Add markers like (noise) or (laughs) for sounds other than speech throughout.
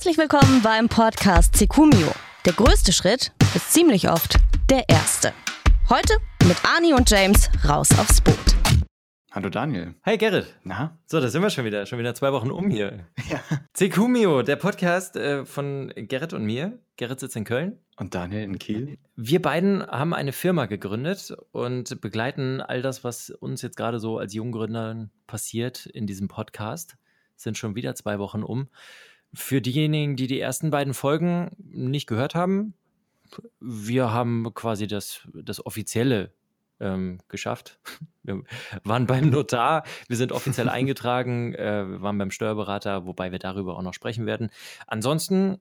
Herzlich willkommen beim Podcast Secumio. Der größte Schritt ist ziemlich oft der erste. Heute mit Ani und James raus aufs Boot. Hallo Daniel. Hi Gerrit. Na? So, da sind wir schon wieder. Schon wieder zwei Wochen um hier. (laughs) Ja. Secumio, der Podcast äh, von Gerrit und mir. Gerrit sitzt in Köln. Und Daniel in Kiel? Wir beiden haben eine Firma gegründet und begleiten all das, was uns jetzt gerade so als Junggründern passiert in diesem Podcast. Sind schon wieder zwei Wochen um. Für diejenigen, die die ersten beiden Folgen nicht gehört haben, wir haben quasi das, das offizielle ähm, geschafft. (laughs) Wir waren beim Notar, wir sind offiziell (laughs) eingetragen, äh, wir waren beim Steuerberater, wobei wir darüber auch noch sprechen werden. Ansonsten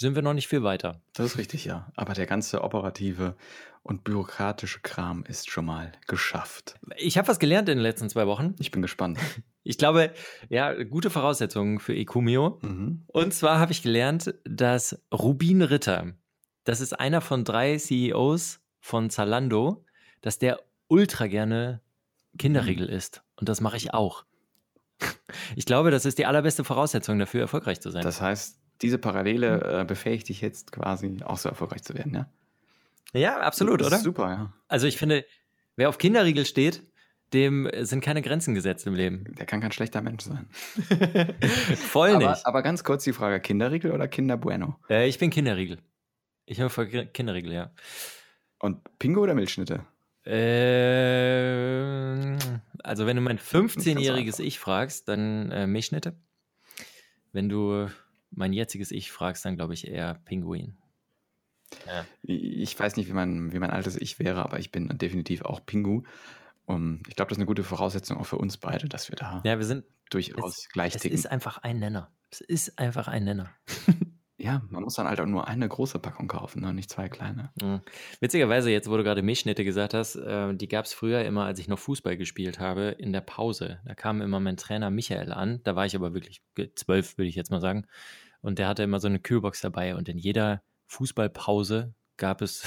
sind wir noch nicht viel weiter. Das ist richtig, ja. Aber der ganze operative und bürokratische Kram ist schon mal geschafft. Ich habe was gelernt in den letzten zwei Wochen. Ich bin gespannt. Ich glaube, ja, gute Voraussetzungen für Ecumio. Mhm. Und zwar habe ich gelernt, dass Rubin Ritter, das ist einer von drei CEOs von Zalando, dass der ultra gerne Kinderriegel isst. Und das mache ich auch. Ich glaube, das ist die allerbeste Voraussetzung dafür, erfolgreich zu sein. Das heißt, diese Parallele äh, befähigt dich jetzt quasi auch so erfolgreich zu werden, ja? ja, absolut, oder? Super, ja. Also ich finde, wer auf Kinderriegel steht, dem sind keine Grenzen gesetzt im Leben. Der kann kein schlechter Mensch sein. (laughs) Voll Aber, nicht. aber ganz kurz die Frage: Kinderriegel oder Kinder Bueno? Äh, ich bin Kinderriegel. Ich habe voll Kinderriegel, ja. Und Pingo oder Milchschnitte? Äh, also wenn du mein 15-jähriges Ich fragst, dann äh, Milchschnitte. Wenn du mein jetziges Ich fragst, dann glaube ich eher Pinguin. Ja. Ich weiß nicht, wie mein, wie mein altes Ich wäre, aber ich bin definitiv auch Pingu. Um, ich glaube, das ist eine gute Voraussetzung auch für uns beide, dass wir da Ja, wir sind durchaus gleich Es ticken. ist einfach ein Nenner. Es ist einfach ein Nenner. (laughs) Ja, man muss dann halt auch nur eine große Packung kaufen, ne? nicht zwei kleine. Mhm. Witzigerweise, jetzt wo du gerade Milchschnitte gesagt hast, äh, die gab es früher immer, als ich noch Fußball gespielt habe, in der Pause. Da kam immer mein Trainer Michael an. Da war ich aber wirklich zwölf, würde ich jetzt mal sagen. Und der hatte immer so eine Kühlbox dabei und in jeder Fußballpause gab es,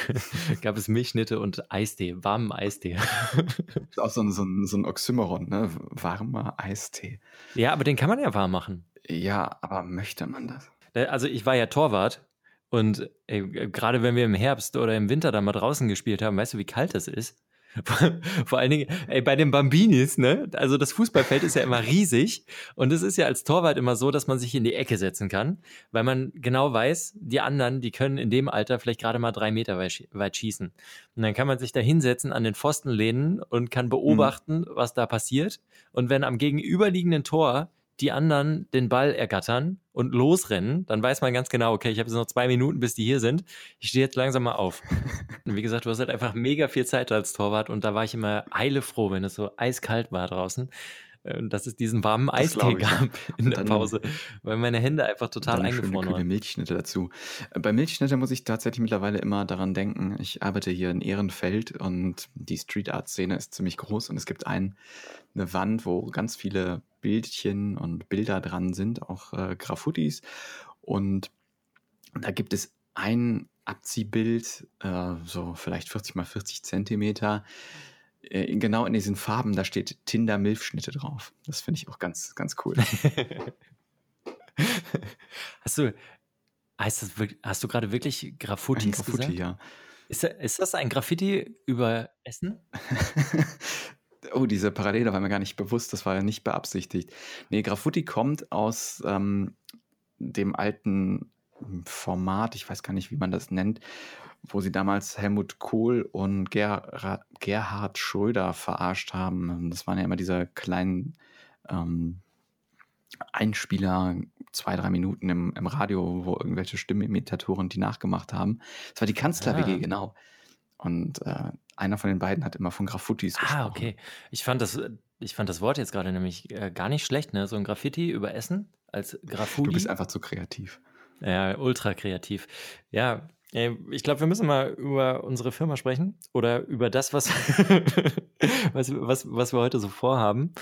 (laughs) gab es Milchschnitte und Eistee, warmen Eistee. Das (laughs) ist auch so ein, so ein, so ein Oxymoron, ne? Warmer Eistee. ja, aber den kann man ja warm machen. Ja, aber möchte man das? Äh, Also ich war ja Torwart und ey, gerade wenn wir im Herbst oder im Winter da mal draußen gespielt haben, weißt du, wie kalt das ist? (laughs) Vor, allen Dingen, ey, bei den Bambinis, ne? Also das Fußballfeld ist ja immer riesig und es ist ja als Torwart immer so, dass man sich in die Ecke setzen kann, weil man genau weiß, die anderen, die können in dem Alter vielleicht gerade mal drei Meter weit, schie- weit schießen. Und dann kann man sich da hinsetzen, an den Pfosten lehnen und kann beobachten, was da passiert. Und wenn am gegenüberliegenden Tor die anderen den Ball ergattern und losrennen, dann weiß man ganz genau, okay, ich habe jetzt noch zwei Minuten, bis die hier sind. Ich stehe jetzt langsam mal auf. (laughs) Und wie gesagt, du hast halt einfach mega viel Zeit als Torwart und da war ich immer heilefroh, wenn es so eiskalt war draußen. Äh, Dass es diesen warmen Eistee gab in der Pause, weil meine Hände einfach total eingefroren waren. Milchschnitte dazu. Äh, Bei Milchschnitte muss ich tatsächlich mittlerweile immer daran denken, ich arbeite hier in Ehrenfeld und die Street Art Szene ist ziemlich groß und es gibt ein, eine Wand, wo ganz viele Bildchen und Bilder dran sind, auch äh, Graffutis und da gibt es ein Abziehbild, äh, so vielleicht 40 mal 40 Zentimeter, äh, genau in diesen Farben, da steht Tinder Milchschnitte drauf. Das finde ich auch ganz, ganz cool. (laughs) hast du, heißt das, wirklich- hast du gerade wirklich Ein Graffutis Graffuti, gesagt? ja. Ist, ist das ein Graffiti über Essen? (laughs) oh, diese Parallele war mir gar nicht bewusst, das war ja nicht beabsichtigt. Nee, Graffuti kommt aus ähm, dem alten Format, ich weiß gar nicht, wie man das nennt, wo sie damals Helmut Kohl und Gerhard, Gerhard Schröder verarscht haben. Das waren ja immer diese kleinen ähm, Einspieler, zwei, drei Minuten im, im Radio, wo irgendwelche Stimmimitatoren die nachgemacht haben. Das war die Kanzler-WG, Ah. genau. Und äh, einer von den beiden hat immer von Graffutis gesprochen. Ah, okay. Ich fand das, ich fand das Wort jetzt gerade nämlich äh, gar nicht schlecht, ne? So ein Graffiti über Essen als Graffiti. Du bist einfach zu kreativ. Ja, ultra kreativ. Ja, ich glaube, wir müssen mal über unsere Firma sprechen oder über das, was, (laughs) was, was, was wir heute so vorhaben.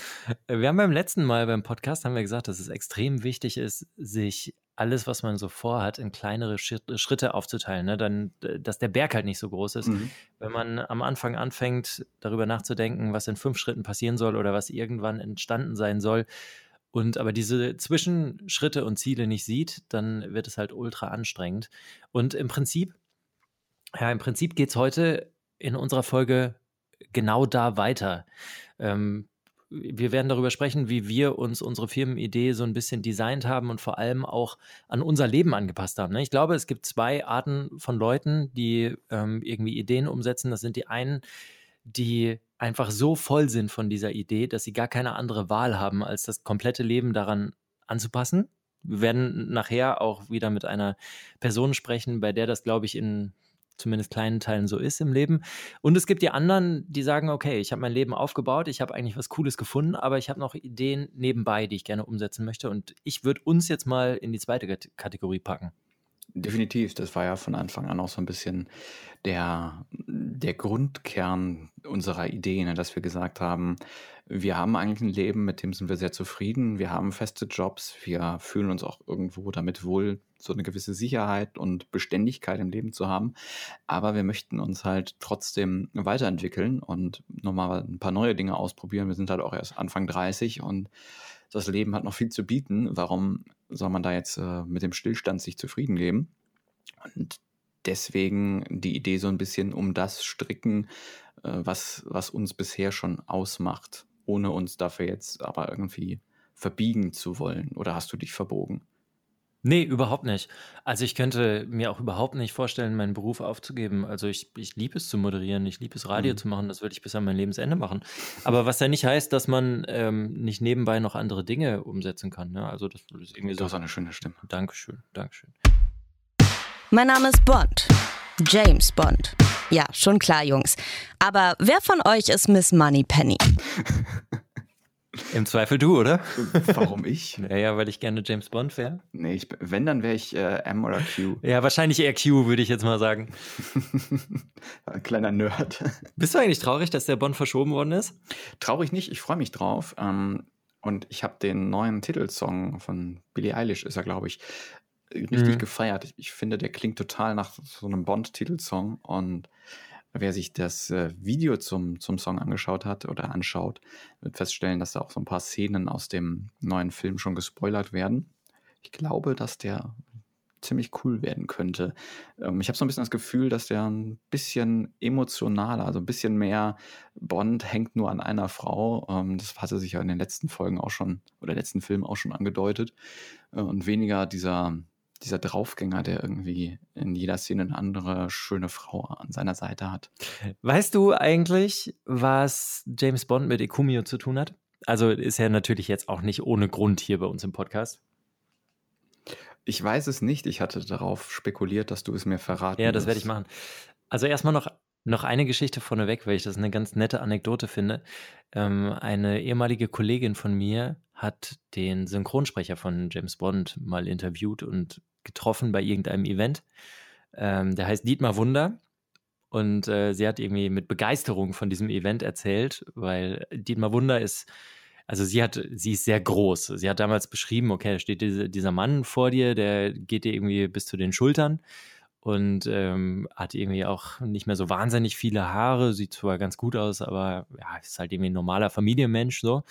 Äh, Wir haben beim letzten Mal beim Podcast haben wir gesagt, dass es extrem wichtig ist, sich alles, was man so vorhat, in kleinere Schritt- Schritte aufzuteilen, ne? Dann, dass der Berg halt nicht so groß ist. Mhm. Wenn man am Anfang anfängt, darüber nachzudenken, was in fünf Schritten passieren soll oder was irgendwann entstanden sein soll und aber diese Zwischenschritte und Ziele nicht sieht, dann wird es halt ultra anstrengend. Und im Prinzip, ja, im Prinzip geht es heute in unserer Folge genau da weiter. Ähm, wir werden darüber sprechen, wie wir uns unsere Firmenidee so ein bisschen designt haben und vor allem auch an unser Leben angepasst haben. Ne? Ich glaube, es gibt zwei Arten von Leuten, die ähm, irgendwie Ideen umsetzen. Das sind die einen, die einfach so voll sind von dieser Idee, dass sie gar keine andere Wahl haben, als das komplette Leben daran anzupassen. Wir werden nachher auch wieder mit einer Person sprechen, bei der das, glaube ich, in zumindest kleinen Teilen so ist im Leben. Und es gibt die anderen, die sagen, okay, ich habe mein Leben aufgebaut, ich habe eigentlich was Cooles gefunden, aber ich habe noch Ideen nebenbei, die ich gerne umsetzen möchte. Und ich würde uns jetzt mal in die zweite Kategorie packen. Definitiv, das war ja von Anfang an auch so ein bisschen der, der Grundkern unserer Idee, ne, dass wir gesagt haben, wir haben eigentlich ein Leben, mit dem sind wir sehr zufrieden, wir haben feste Jobs, wir fühlen uns auch irgendwo damit wohl, so eine gewisse Sicherheit und Beständigkeit im Leben zu haben, aber wir möchten uns halt trotzdem weiterentwickeln und nochmal ein paar neue Dinge ausprobieren. Wir sind halt auch erst Anfang 30 und das Leben hat noch viel zu bieten. Warum soll man da jetzt äh, mit dem Stillstand sich zufrieden geben? Und deswegen die Idee so ein bisschen um das stricken, äh, was, was uns bisher schon ausmacht, ohne uns dafür jetzt aber irgendwie verbiegen zu wollen. Oder hast du dich verbogen? Nee, überhaupt nicht. Also ich könnte mir auch überhaupt nicht vorstellen, meinen Beruf aufzugeben. Also ich, ich liebe es zu moderieren, ich liebe es Radio mhm. zu machen, das würde ich bis an mein Lebensende machen. Aber was ja nicht heißt, dass man ähm, nicht nebenbei noch andere Dinge umsetzen kann. Ne? Also das ist irgendwie so. Du hast eine schöne Stimme. Dankeschön, Dankeschön. Mein Name ist Bond. James Bond. Ja, schon klar, Jungs. Aber wer von euch ist Miss Moneypenny? Im Zweifel du, oder? Warum ich? (laughs) naja, weil ich gerne James Bond wäre. Nee, ich, wenn, dann wäre ich äh, M oder Q. Ja, wahrscheinlich eher Q, würde ich jetzt mal sagen. Ein (laughs) kleiner Nerd. Bist du eigentlich traurig, dass der Bond verschoben worden ist? Traurig nicht, ich freue mich drauf. Ähm, und ich habe den neuen Titelsong von Billie Eilish, ist er, glaube ich, richtig mhm. gefeiert. Ich, finde, der klingt total nach so einem Bond-Titelsong. Und Wer sich das äh, Video zum, zum Song angeschaut hat oder anschaut, wird feststellen, dass da auch so ein paar Szenen aus dem neuen Film schon gespoilert werden. Ich glaube, dass der ziemlich cool werden könnte. Ähm, ich habe so ein bisschen das Gefühl, dass der ein bisschen emotionaler, also ein bisschen mehr Bond hängt nur an einer Frau. Ähm, das hatte sich ja in den letzten Folgen auch schon oder letzten Filmen auch schon angedeutet. Äh, und weniger dieser dieser Draufgänger, der irgendwie in jeder Szene eine andere schöne Frau an seiner Seite hat. Weißt du eigentlich, was James Bond mit Ekumio zu tun hat? Also ist er natürlich jetzt auch nicht ohne Grund hier bei uns im Podcast. Ich weiß es nicht. Ich hatte darauf spekuliert, dass du es mir verraten Ja, das werde ich machen. Also erstmal noch, noch eine Geschichte vorneweg, weil ich das eine ganz nette Anekdote finde. Ähm, eine ehemalige Kollegin von mir hat den Synchronsprecher von James Bond mal interviewt und getroffen bei irgendeinem Event. Ähm, der heißt Dietmar Wunder. Und äh, sie hat irgendwie mit Begeisterung von diesem Event erzählt, weil Dietmar Wunder ist, also sie hat, sie ist sehr groß. Sie hat damals beschrieben, okay, da steht diese, dieser Mann vor dir, der geht dir irgendwie bis zu den Schultern und ähm, hat irgendwie auch nicht mehr so wahnsinnig viele Haare, sieht zwar ganz gut aus, aber ja, ist halt irgendwie ein normaler Familienmensch so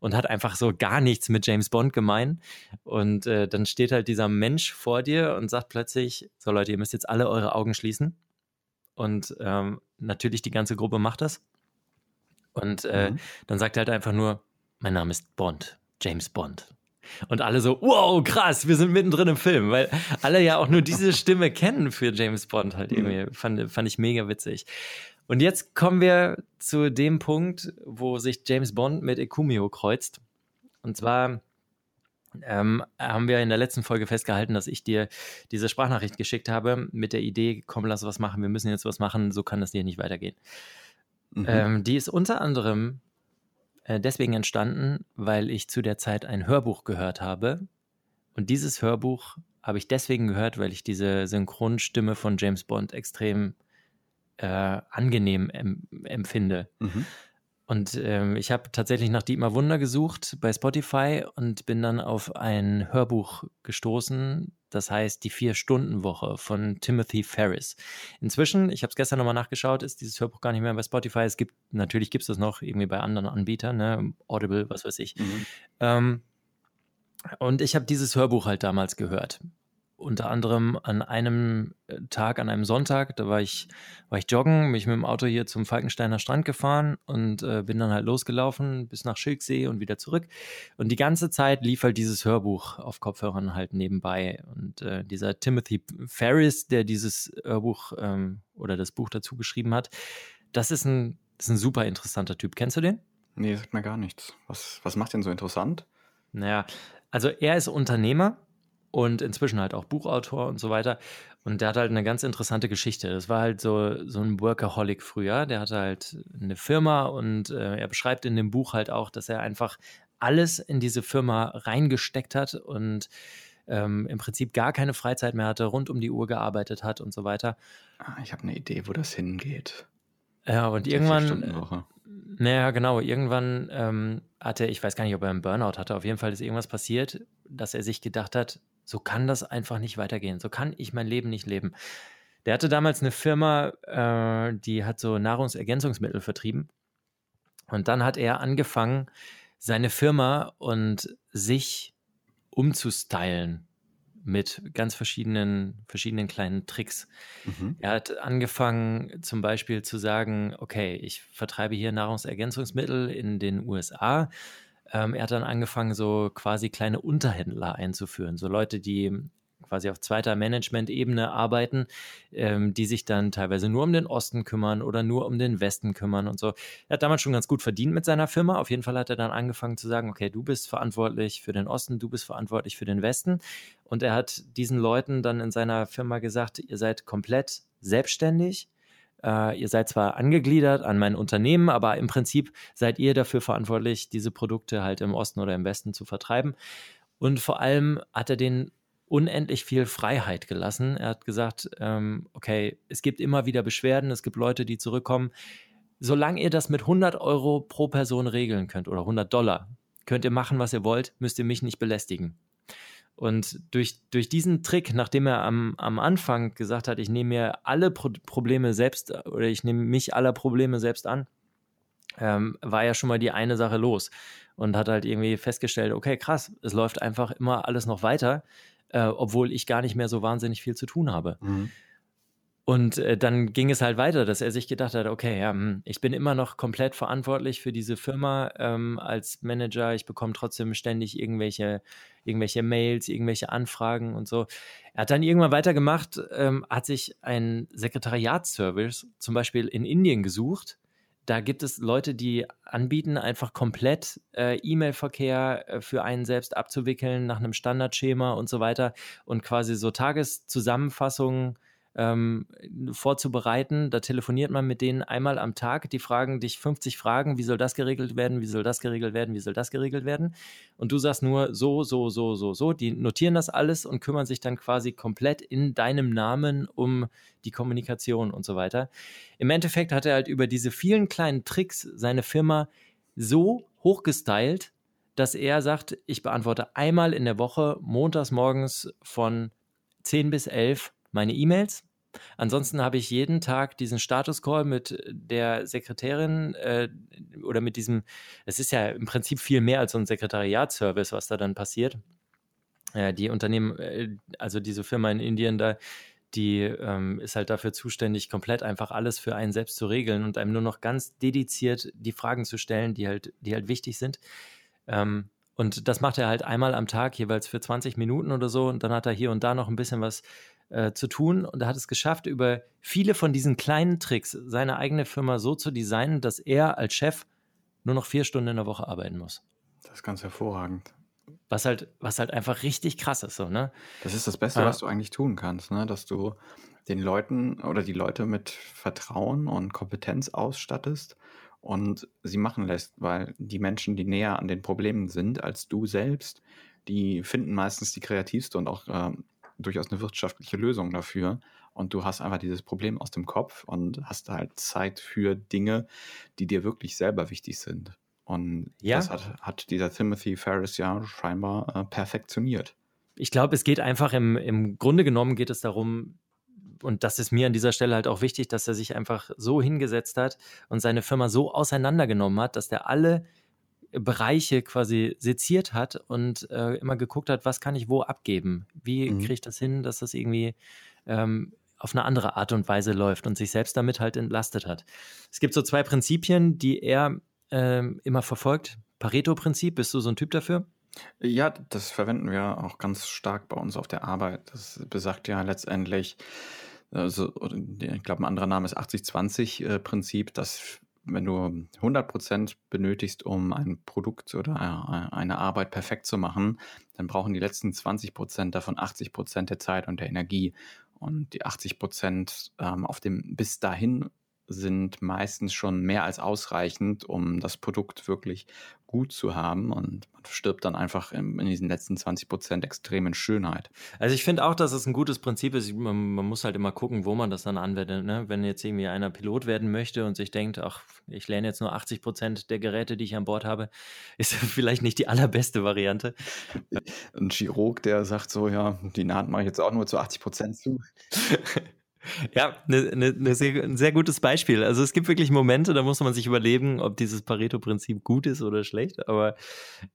und hat einfach so gar nichts mit James Bond gemein. Und äh, dann steht halt dieser Mensch vor dir und sagt plötzlich: So, Leute, ihr müsst jetzt alle eure Augen schließen. Und ähm, natürlich die ganze Gruppe macht das. Und äh, mhm. dann sagt er halt einfach nur: Mein Name ist Bond, James Bond. Und alle so, wow, krass, wir sind mittendrin im Film, weil alle ja auch nur diese (laughs) Stimme kennen für James Bond halt irgendwie. Fand, fand ich mega witzig. Und jetzt kommen wir zu dem Punkt, wo sich James Bond mit Ekumio kreuzt. Und zwar ähm, haben wir in der letzten Folge festgehalten, dass ich dir diese Sprachnachricht geschickt habe mit der Idee, komm, lass was machen, wir müssen jetzt was machen, so kann das hier nicht weitergehen. Mhm. Ähm, die ist unter anderem deswegen entstanden, weil ich zu der Zeit ein Hörbuch gehört habe. Und dieses Hörbuch habe ich deswegen gehört, weil ich diese Synchronstimme von James Bond extrem äh, angenehm em empfinde. Mhm. Und ähm, ich habe tatsächlich nach Dietmar Wunder gesucht bei Spotify und bin dann auf ein Hörbuch gestoßen, das heißt Die Vier-Stunden-Woche von Timothy Ferris. Inzwischen, ich habe es gestern nochmal nachgeschaut, ist dieses Hörbuch gar nicht mehr bei Spotify. Es gibt, natürlich gibt es das noch irgendwie bei anderen Anbietern, ne? Audible, was weiß ich. Mhm. Ähm, Und ich habe dieses Hörbuch halt damals gehört unter anderem an einem äh, Tag, an einem Sonntag, da war ich, war ich joggen, bin ich mit dem Auto hier zum Falkensteiner Strand gefahren und äh, bin dann halt losgelaufen bis nach Schilksee und wieder zurück. Und die ganze Zeit lief halt dieses Hörbuch auf Kopfhörern halt nebenbei. Und äh, dieser Timothy Ferris, der dieses Hörbuch ähm, oder das Buch dazu geschrieben hat, das ist ein, das ist ein super interessanter Typ. Kennst du den? Nee, sagt mir gar nichts. Was, was macht den so interessant? Naja, also er ist Unternehmer und inzwischen halt auch Buchautor und so weiter. Und der hat halt eine ganz interessante Geschichte. Das war halt so, so ein Workaholic früher. Der hatte halt eine Firma und äh, er beschreibt in dem Buch halt auch, dass er einfach alles in diese Firma reingesteckt hat und ähm, im Prinzip gar keine Freizeit mehr hatte, rund um die Uhr gearbeitet hat und so weiter. Ah, ich habe eine Idee, wo das hingeht. Ja, und irgendwann. Naja, genau. Irgendwann ähm, hatte, ich weiß gar nicht, ob er einen Burnout hatte, auf jeden Fall ist irgendwas passiert, dass er sich gedacht hat, so kann das einfach nicht weitergehen. So kann ich mein Leben nicht leben. Der hatte damals eine Firma, äh, die hat so Nahrungsergänzungsmittel vertrieben. Und dann hat er angefangen, seine Firma und sich umzustylen mit ganz verschiedenen, verschiedenen kleinen Tricks. Mhm. Er hat angefangen, zum Beispiel zu sagen, okay, ich vertreibe hier Nahrungsergänzungsmittel in den USA ähm, er hat dann angefangen, so quasi kleine Unterhändler einzuführen, so Leute, die quasi auf zweiter Management-Ebene arbeiten, ähm, die sich dann teilweise nur um den Osten kümmern oder nur um den Westen kümmern und so. Er hat damals schon ganz gut verdient mit seiner Firma. Auf jeden Fall hat er dann angefangen zu sagen, okay, du bist verantwortlich für den Osten, du bist verantwortlich für den Westen. Und er hat diesen Leuten dann in seiner Firma gesagt, ihr seid komplett selbstständig äh, ihr seid zwar angegliedert an mein Unternehmen, aber im Prinzip seid ihr dafür verantwortlich, diese Produkte halt im Osten oder im Westen zu vertreiben. Und vor allem hat er den unendlich viel Freiheit gelassen. Er hat gesagt, ähm, okay, es gibt immer wieder Beschwerden, es gibt Leute, die zurückkommen. Solange ihr das mit 100 Euro pro Person regeln könnt oder 100 Dollar, könnt ihr machen, was ihr wollt, müsst ihr mich nicht belästigen. Und durch, durch diesen Trick, nachdem er am, am Anfang gesagt hat, ich nehme mir alle Pro Probleme selbst oder ich nehme mich aller Probleme selbst an, ähm, war ja schon mal die eine Sache los und hat halt irgendwie festgestellt, okay, krass, es läuft einfach immer alles noch weiter, äh, obwohl ich gar nicht mehr so wahnsinnig viel zu tun habe. Mhm. Und äh, dann ging es halt weiter, dass er sich gedacht hat, okay, ja, hm, ich bin immer noch komplett verantwortlich für diese Firma ähm, als Manager. Ich bekomme trotzdem ständig irgendwelche, irgendwelche Mails, irgendwelche Anfragen und so. Er hat dann irgendwann weitergemacht, ähm, hat sich einen Sekretariatsservice zum Beispiel in Indien gesucht. Da gibt es Leute, die anbieten, einfach komplett äh, E-Mail-Verkehr äh, für einen selbst abzuwickeln nach einem Standardschema und so weiter und quasi so Tageszusammenfassungen ähm, vorzubereiten. Da telefoniert man mit denen einmal am Tag. Die fragen dich 50 Fragen, wie soll das geregelt werden, wie soll das geregelt werden, wie soll das geregelt werden. Und du sagst nur so, so, so, so, so. Die notieren das alles und kümmern sich dann quasi komplett in deinem Namen um die Kommunikation und so weiter. Im Endeffekt hat er halt über diese vielen kleinen Tricks seine Firma so hochgestylt, dass er sagt, ich beantworte einmal in der Woche montags morgens von 10 bis 11 meine E-Mails. Ansonsten habe ich jeden Tag diesen Status-Call mit der Sekretärin äh, oder mit diesem, es ist ja im Prinzip viel mehr als so ein Sekretariatsservice, was da dann passiert. Äh, die Unternehmen, äh, also diese Firma in Indien da, die ähm, ist halt dafür zuständig, komplett einfach alles für einen selbst zu regeln und einem nur noch ganz dediziert die Fragen zu stellen, die halt, die halt wichtig sind. Ähm, und das macht er halt einmal am Tag, jeweils für 20 Minuten oder so. Und dann hat er hier und da noch ein bisschen was äh, zu tun und er hat es geschafft, über viele von diesen kleinen Tricks seine eigene Firma so zu designen, dass er als Chef nur noch vier Stunden in der Woche arbeiten muss. Das ist ganz hervorragend. Was halt, was halt einfach richtig krass ist, so, ne? Das ist das Beste, ja. was du eigentlich tun kannst, ne? Dass du den Leuten oder die Leute mit Vertrauen und Kompetenz ausstattest und sie machen lässt, weil die Menschen, die näher an den Problemen sind als du selbst, die finden meistens die kreativste und auch äh, durchaus eine wirtschaftliche Lösung dafür. Und du hast einfach dieses Problem aus dem Kopf und hast halt Zeit für Dinge, die dir wirklich selber wichtig sind. Und ja. das hat, hat, dieser Timothy Ferris ja scheinbar äh, perfektioniert. Ich glaube, es geht einfach im, im Grunde genommen geht es darum, und das ist mir an dieser Stelle halt auch wichtig, dass er sich einfach so hingesetzt hat und seine Firma so auseinandergenommen hat, dass der alle Bereiche quasi seziert hat und äh, immer geguckt hat, was kann ich wo abgeben? Wie Mhm. kriege ich das hin, dass das irgendwie ähm, auf eine andere Art und Weise läuft und sich selbst damit halt entlastet hat. Es gibt so zwei Prinzipien, die er ähm, immer verfolgt. Pareto-Prinzip, bist du so ein Typ dafür? Ja, das verwenden wir auch ganz stark bei uns auf der Arbeit. Das besagt ja letztendlich, also, ich glaube, ein anderer Name ist 80-20-Prinzip, dass wenn du 100% benötigst, um ein Produkt oder äh, eine Arbeit perfekt zu machen, dann brauchen die letzten 20% davon 80% der Zeit und der Energie. Und die 80% ähm, auf dem bis dahin sind meistens schon mehr als ausreichend, um das Produkt wirklich gut zu haben. Und man stirbt dann einfach in, in diesen letzten 20 Prozent extrem in Schönheit. Also ich finde auch, dass es ein gutes Prinzip ist. Man, man, muss halt immer gucken, wo man das dann anwendet. Ne? Wenn jetzt irgendwie einer Pilot werden möchte und sich denkt, ach, ich lerne jetzt nur 80 Prozent der Geräte, die ich an Bord habe, (laughs) ist vielleicht nicht die allerbeste Variante. Ein Chirurg, der sagt so, ja, die Naht mache ich jetzt auch nur zu 80 Prozent zu. (laughs) Ja, ne, ne, ne sehr, ein sehr gutes Beispiel. Also es gibt wirklich Momente, da muss man sich überlegen, ob dieses Pareto-Prinzip gut ist oder schlecht. Aber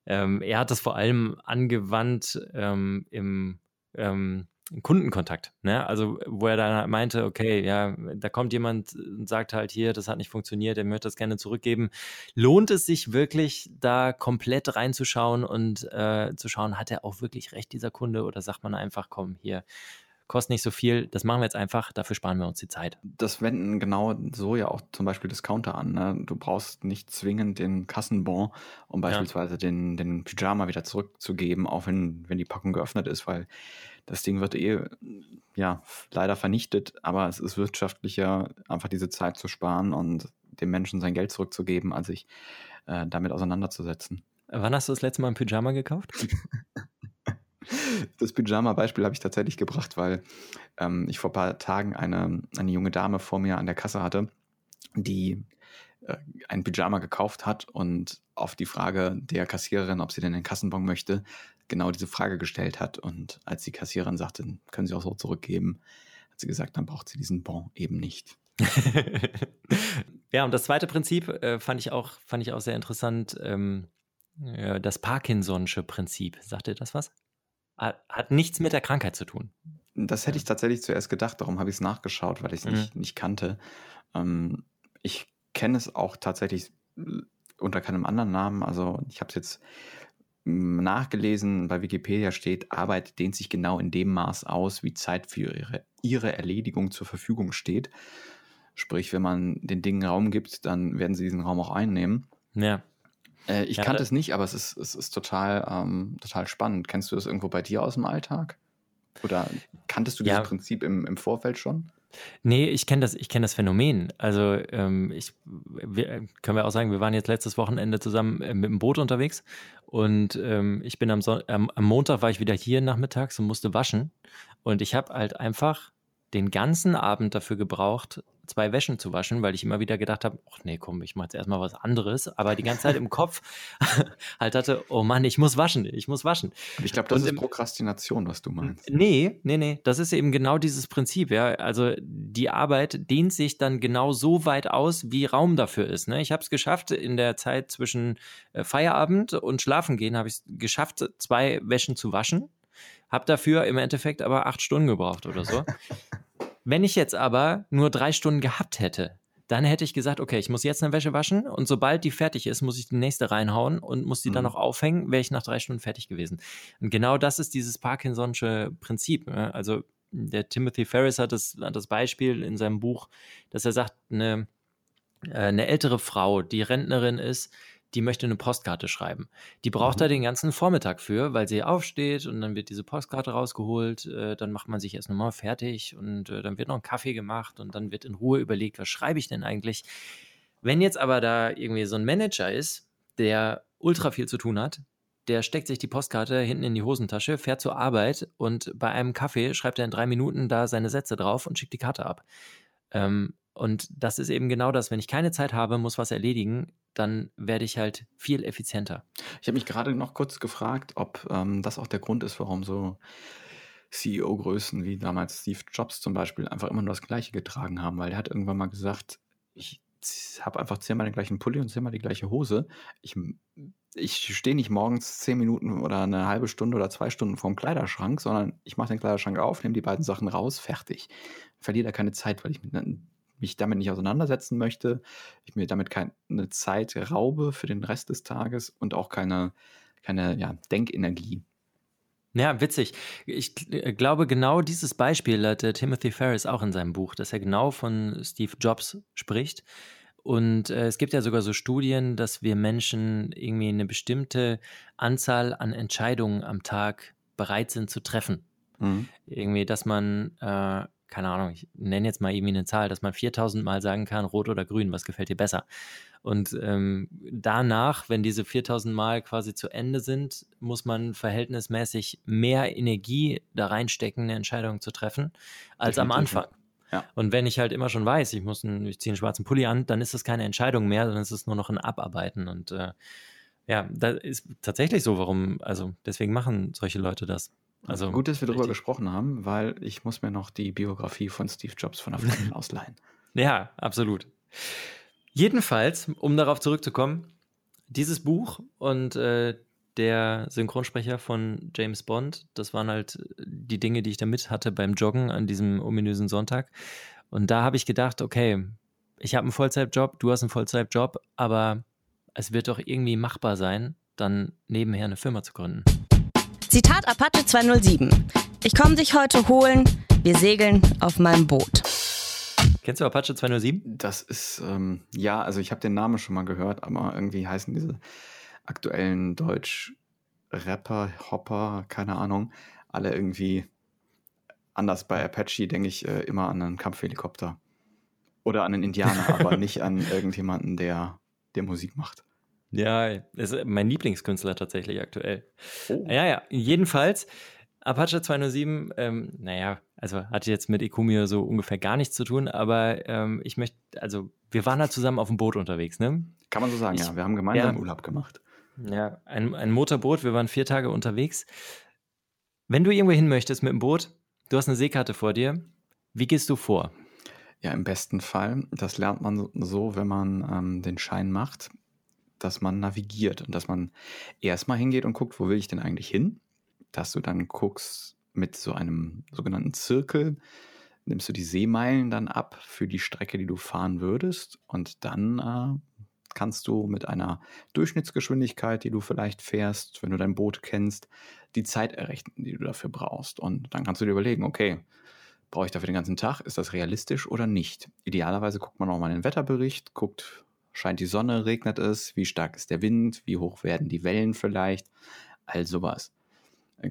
ähm, er hat das vor allem angewandt ähm, im ähm, Kundenkontakt. Ne? Also wo er dann meinte, okay, ja, da kommt jemand und sagt halt hier, das hat nicht funktioniert, er möchte das gerne zurückgeben. Lohnt es sich wirklich, da komplett reinzuschauen und äh, zu schauen, hat er auch wirklich recht, dieser Kunde, oder sagt man einfach, komm, hier, kostet nicht so viel, das machen wir jetzt einfach, dafür sparen wir uns die Zeit. Das wenden genau so ja auch zum Beispiel Discounter an. Ne? Du brauchst nicht zwingend den Kassenbon, um beispielsweise ja. den, den Pyjama wieder zurückzugeben, auch wenn, wenn die Packung geöffnet ist, weil das Ding wird eh ja leider vernichtet, aber es ist wirtschaftlicher, einfach diese Zeit zu sparen und dem Menschen sein Geld zurückzugeben, als sich äh, damit auseinanderzusetzen. Wann hast du das letzte Mal ein Pyjama gekauft? (laughs) Das Pyjama-Beispiel habe ich tatsächlich gebracht, weil ähm, ich vor ein paar Tagen eine, eine junge Dame vor mir an der Kasse hatte, die äh, ein Pyjama gekauft hat und auf die Frage der Kassiererin, ob sie denn einen Kassenbon möchte, genau diese Frage gestellt hat. Und als die Kassiererin sagte, können Sie auch so zurückgeben, hat sie gesagt, dann braucht sie diesen Bon eben nicht. (laughs) ja, und das zweite Prinzip äh, fand, ich auch, fand ich auch sehr interessant. Ähm, äh, das Parkinson'sche Prinzip. Sagt ihr das was? Hat nichts mit der Krankheit zu tun. Das hätte ich tatsächlich zuerst gedacht, darum habe ich es nachgeschaut, weil ich es mhm. nicht, nicht kannte. Ähm, ich kenne es auch tatsächlich unter keinem anderen Namen. Also ich habe es jetzt nachgelesen, bei Wikipedia steht, Arbeit dehnt sich genau in dem Maß aus, wie Zeit für ihre, ihre Erledigung zur Verfügung steht. Sprich, wenn man den Dingen Raum gibt, dann werden sie diesen Raum auch einnehmen. Ja. Äh, ich ja, kannte es nicht, aber es ist, es ist total, ähm, total spannend. Kennst du das irgendwo bei dir aus dem Alltag? Oder kanntest du dieses ja. Prinzip im, im Vorfeld schon? Nee, ich kenne das, ich kenne das Phänomen. Also ähm, ich wir, können wir auch sagen, wir waren jetzt letztes Wochenende zusammen äh, mit dem Boot unterwegs und ähm, ich bin am, Son ähm, am Montag war ich wieder hier nachmittags und musste waschen und ich habe halt einfach den ganzen Abend dafür gebraucht, zwei Wäschen zu waschen, weil ich immer wieder gedacht habe, ach nee, komm, ich mache jetzt erstmal was anderes, aber die ganze Zeit im Kopf (laughs) halt hatte, oh Mann, ich muss waschen, ich muss waschen. Und ich glaube, das Und ist im, Prokrastination, was du meinst. Nee, nee, nee, das ist eben genau dieses Prinzip, ja. Also die Arbeit dehnt sich dann genau so weit aus, wie Raum dafür ist. Ne? Ich habe es geschafft, in der Zeit zwischen äh, Feierabend und Schlafen gehen, habe ich es geschafft, zwei Wäschen zu waschen. Hab dafür im Endeffekt aber acht Stunden gebraucht oder so. (laughs) Wenn ich jetzt aber nur drei Stunden gehabt hätte, dann hätte ich gesagt, okay, ich muss jetzt eine Wäsche waschen und sobald die fertig ist, muss ich die nächste reinhauen und muss die mhm. dann noch aufhängen, wäre ich nach drei Stunden fertig gewesen. Und genau das ist dieses Parkinson'sche Prinzip. Ne? Also der Timothy Ferris hat das, hat das Beispiel in seinem Buch, dass er sagt, eine, äh, eine ältere Frau, die Rentnerin ist, die möchte eine Postkarte schreiben. Die braucht mhm. da den ganzen Vormittag für, weil sie aufsteht und dann wird diese Postkarte rausgeholt, äh, dann macht man sich erst nochmal fertig und äh, dann wird noch ein Kaffee gemacht und dann wird in Ruhe überlegt, was schreibe ich denn eigentlich. Wenn jetzt aber da irgendwie so ein Manager ist, der ultra viel zu tun hat, der steckt sich die Postkarte hinten in die Hosentasche, fährt zur Arbeit und bei einem Kaffee schreibt er in drei Minuten da seine Sätze drauf und schickt die Karte ab. Ähm, und das ist eben genau das, wenn ich keine Zeit habe, muss was erledigen, dann werde ich halt viel effizienter. Ich habe mich gerade noch kurz gefragt, ob ähm, das auch der Grund ist, warum so CEO-Größen wie damals Steve Jobs zum Beispiel einfach immer nur das Gleiche getragen haben, weil er hat irgendwann mal gesagt, ich habe einfach zehnmal den gleichen Pulli und zehnmal die gleiche Hose. Ich ich stehe nicht morgens zehn Minuten oder eine halbe Stunde oder zwei Stunden vorm Kleiderschrank, sondern ich mache den Kleiderschrank auf, nehme die beiden Sachen raus, fertig. Verliere da keine Zeit, weil ich mich damit nicht auseinandersetzen möchte, ich mir damit keine Zeit raube für den Rest des Tages und auch keine, keine ja, Denkenergie. Ja, witzig. Ich äh, glaube, genau dieses Beispiel hat äh, Timothy Ferris auch in seinem Buch, dass er genau von Steve Jobs spricht. Und äh, es gibt ja sogar so Studien, dass wir Menschen irgendwie eine bestimmte Anzahl an Entscheidungen am Tag bereit sind zu treffen. Mhm. Irgendwie, dass man, äh, keine Ahnung, ich nenne jetzt mal irgendwie eine Zahl, dass man 4000 Mal sagen kann, rot oder grün, was gefällt dir besser? Und ähm, danach, wenn diese 4000 Mal quasi zu Ende sind, muss man verhältnismäßig mehr Energie da reinstecken, eine Entscheidung zu treffen, als Definitiv. am Anfang. Ja. Und wenn ich halt immer schon weiß, ich muss einen, ich ziehe einen schwarzen Pulli an, dann ist das keine Entscheidung mehr, sondern es ist nur noch ein Abarbeiten. Und äh, ja, das ist tatsächlich so, warum, also deswegen machen solche Leute das. Also gut, dass wir darüber gesprochen haben, weil ich muss mir noch die Biografie von Steve Jobs von der Freundin (laughs) ausleihen. Ja, absolut. Jedenfalls, um darauf zurückzukommen, dieses Buch und äh, der Synchronsprecher von James Bond, das waren halt die Dinge, die ich da mit hatte beim Joggen an diesem ominösen Sonntag. Und da habe ich gedacht, okay, ich habe einen Vollzeitjob, du hast einen Vollzeitjob, aber es wird doch irgendwie machbar sein, dann nebenher eine Firma zu gründen. Zitat Apache 207. Ich komme dich heute holen, wir segeln auf meinem Boot. Kennst du Apache 207? Das ist, ähm, ja, also ich habe den Namen schon mal gehört, aber irgendwie heißen diese aktuellen Deutsch-Rapper, Hopper, keine Ahnung, alle irgendwie anders. Bei Apache denke ich äh, immer an einen Kampfhelikopter. Oder an einen Indianer, aber (laughs) nicht an irgendjemanden, der, der Musik macht. Ja, ist mein Lieblingskünstler tatsächlich aktuell. Oh. Ja, ja, jedenfalls Apache 207, ähm, naja, also hatte jetzt mit Ikumio so ungefähr gar nichts zu tun, aber ähm, ich möchte, also wir waren da zusammen auf dem Boot unterwegs, ne? Kann man so sagen, ich, ja. Wir haben gemeinsam ja, Urlaub gemacht. Ja, ein, ein Motorboot, wir waren vier Tage unterwegs. Wenn du irgendwo hin möchtest mit dem Boot, du hast eine Seekarte vor dir, wie gehst du vor? Ja, im besten Fall, das lernt man so, wenn man ähm, den Schein macht, dass man navigiert und dass man erstmal hingeht und guckt, wo will ich denn eigentlich hin? dass du dann guckst mit so einem sogenannten Zirkel, nimmst du die Seemeilen dann ab für die Strecke, die du fahren würdest und dann äh, kannst du mit einer Durchschnittsgeschwindigkeit, die du vielleicht fährst, wenn du dein Boot kennst, die Zeit errechnen, die du dafür brauchst. Und dann kannst du dir überlegen, okay, brauche ich dafür den ganzen Tag? Ist das realistisch oder nicht? Idealerweise guckt man auch mal den Wetterbericht, guckt, scheint die Sonne, regnet es, wie stark ist der Wind, wie hoch werden die Wellen vielleicht, all sowas.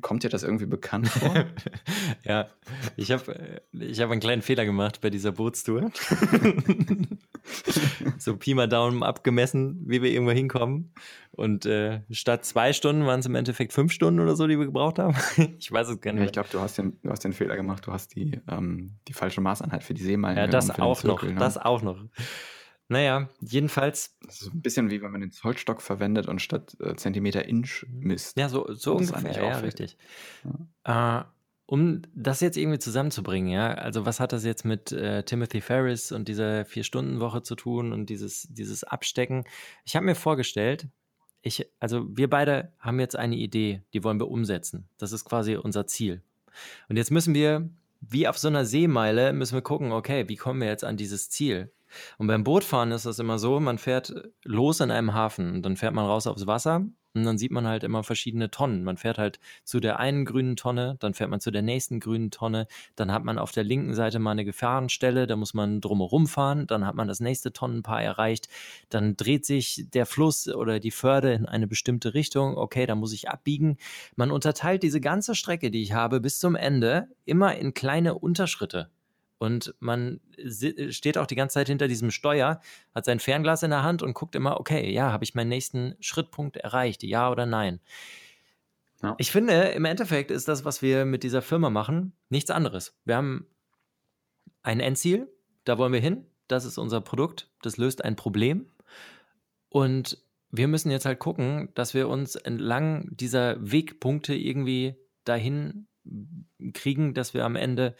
Kommt dir das irgendwie bekannt vor? (laughs) ja, ich habe äh, ich hab einen kleinen Fehler gemacht bei dieser Bootstour. (laughs) so Pi mal Daumen abgemessen, wie wir irgendwo hinkommen. Und äh, statt zwei Stunden waren es im Endeffekt fünf Stunden oder so, die wir gebraucht haben. (laughs) ich weiß es gar nicht. Ja, ich glaube, du, hast den, du hast den Fehler gemacht. Du hast die, ähm, die falsche Maßeinheit für die Seemeilen. Ja, das auch noch. Ne? Das auch noch. Naja, jedenfalls. Das ist ein bisschen wie wenn man den Zollstock verwendet und statt äh, Zentimeter Inch misst. Ja, so, so ungefähr. Ja, richtig. Ja. Äh, um das jetzt irgendwie zusammenzubringen, ja, also was hat das jetzt mit äh, Timothy Ferris und dieser Vier-Stunden-Woche zu tun und dieses, dieses Abstecken? Ich habe mir vorgestellt, ich, also wir beide haben jetzt eine Idee, die wollen wir umsetzen. Das ist quasi unser Ziel. Und jetzt müssen wir, wie auf so einer Seemeile, müssen wir gucken, okay, wie kommen wir jetzt an dieses Ziel? Und beim Bootfahren ist das immer so, man fährt los in einem Hafen und dann fährt man raus aufs Wasser und dann sieht man halt immer verschiedene Tonnen. Man fährt halt zu der einen grünen Tonne, dann fährt man zu der nächsten grünen Tonne, dann hat man auf der linken Seite mal eine Gefahrenstelle, da muss man drumherum fahren, dann hat man das nächste Tonnenpaar erreicht, dann dreht sich der Fluss oder die Förde in eine bestimmte Richtung, okay, da muss ich abbiegen. Man unterteilt diese ganze Strecke, die ich habe, bis zum Ende immer in kleine Unterschritte. Und man steht auch die ganze Zeit hinter diesem Steuer, hat sein Fernglas in der Hand und guckt immer, okay, ja, habe ich meinen nächsten Schrittpunkt erreicht, ja oder nein. Ja. Ich finde, im Endeffekt ist das, was wir mit dieser Firma machen, nichts anderes. Wir haben ein Endziel, da wollen wir hin, das ist unser Produkt, das löst ein Problem. Und wir müssen jetzt halt gucken, dass wir uns entlang dieser Wegpunkte irgendwie dahin kriegen, dass wir am Ende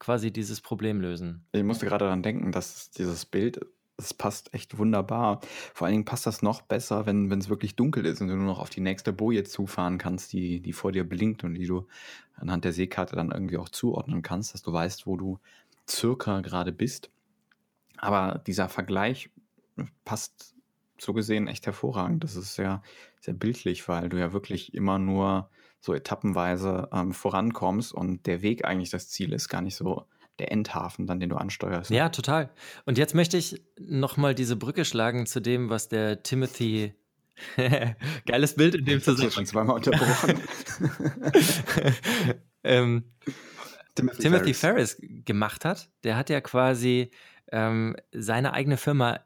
quasi dieses Problem lösen. Ich musste gerade daran denken, dass dieses Bild das passt echt wunderbar. Vor allen Dingen passt das noch besser, wenn es wirklich dunkel ist und du nur noch auf die nächste Boje zufahren kannst, die, die vor dir blinkt und die du anhand der Seekarte dann irgendwie auch zuordnen kannst, dass du weißt, wo du circa gerade bist. Aber dieser Vergleich passt so gesehen echt hervorragend. Das ist sehr, sehr bildlich, weil du ja wirklich immer nur so etappenweise ähm, vorankommst und der Weg eigentlich das Ziel ist, gar nicht so der Endhafen, dann den du ansteuerst. Ja, total. Und jetzt möchte ich nochmal diese Brücke schlagen zu dem, was der Timothy (laughs) Geiles Bild in dem Zusammenhang. schon zweimal unterbrochen. (laughs) ähm, Timothy, Timothy Ferris. Ferris. gemacht hat. Der hat ja quasi ähm, seine eigene Firma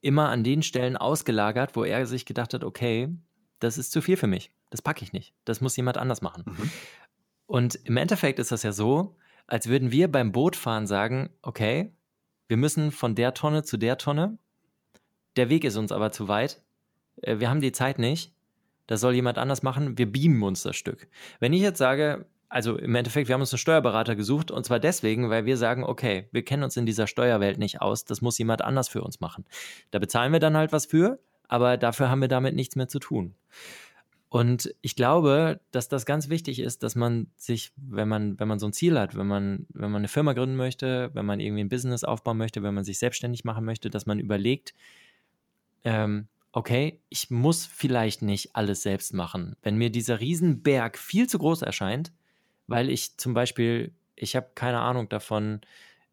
immer an den Stellen ausgelagert, wo er sich gedacht hat, okay, das ist zu viel für mich. Das packe ich nicht. Das muss jemand anders machen. Mhm. Und im Endeffekt ist das ja so, als würden wir beim Bootfahren sagen, okay, wir müssen von der Tonne zu der Tonne. Der Weg ist uns aber zu weit. Äh, wir haben die Zeit nicht. Das soll jemand anders machen. Wir beamen uns das Stück. Wenn ich jetzt sage, also im Endeffekt, wir haben uns einen Steuerberater gesucht und zwar deswegen, weil wir sagen, okay, wir kennen uns in dieser Steuerwelt nicht aus, das muss jemand anders für uns machen. Da bezahlen wir dann halt was für, aber dafür haben wir damit nichts mehr zu tun. Und ich glaube, dass das ganz wichtig ist, dass man sich, wenn man, wenn man so ein Ziel hat, wenn man, wenn man eine Firma gründen möchte, wenn man irgendwie ein Business aufbauen möchte, wenn man sich selbstständig machen möchte, dass man überlegt, ähm, okay, ich muss vielleicht nicht alles selbst machen. Wenn mir dieser Riesenberg viel zu groß erscheint, weil ich zum Beispiel, ich habe keine Ahnung davon,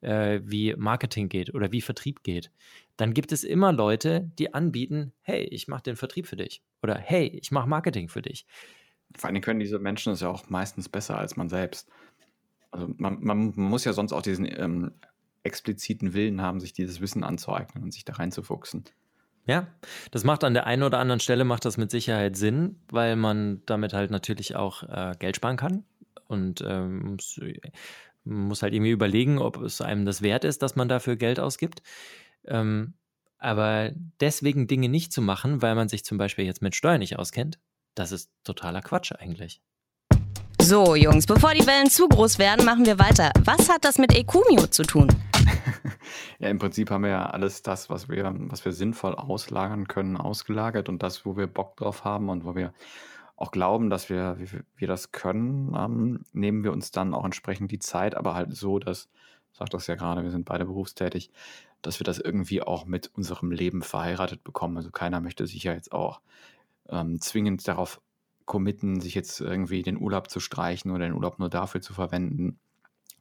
äh, wie Marketing geht oder wie Vertrieb geht, dann gibt es immer Leute, die anbieten, hey, ich mache den Vertrieb für dich oder hey, ich mache Marketing für dich. Vor allem können diese Menschen es ja auch meistens besser als man selbst. Also man, man muss ja sonst auch diesen ähm, expliziten Willen haben, sich dieses Wissen anzueignen und sich da reinzufuchsen. Ja, das macht an der einen oder anderen Stelle macht das mit Sicherheit Sinn, weil man damit halt natürlich auch äh, Geld sparen kann und ähm, muss, muss, halt irgendwie überlegen, ob es einem das wert ist, dass man dafür Geld ausgibt. Ähm, aber deswegen Dinge nicht zu machen, weil man sich zum Beispiel jetzt mit Steuern nicht auskennt, das ist totaler Quatsch eigentlich. So, Jungs, bevor die Wellen zu groß werden, machen wir weiter. Was hat das mit Ecumio zu tun? (laughs) ja, im Prinzip haben wir ja alles das, was wir, was wir sinnvoll auslagern können, ausgelagert und das, wo wir Bock drauf haben und wo wir auch glauben, dass wir, wir, wir das können, ähm, nehmen wir uns dann auch entsprechend die Zeit, aber halt so, dass, sagt das ja gerade, wir sind beide berufstätig, dass wir das irgendwie auch mit unserem Leben verheiratet bekommen. Also keiner möchte sich ja jetzt auch ähm, zwingend darauf committen, sich jetzt irgendwie den Urlaub zu streichen oder den Urlaub nur dafür zu verwenden,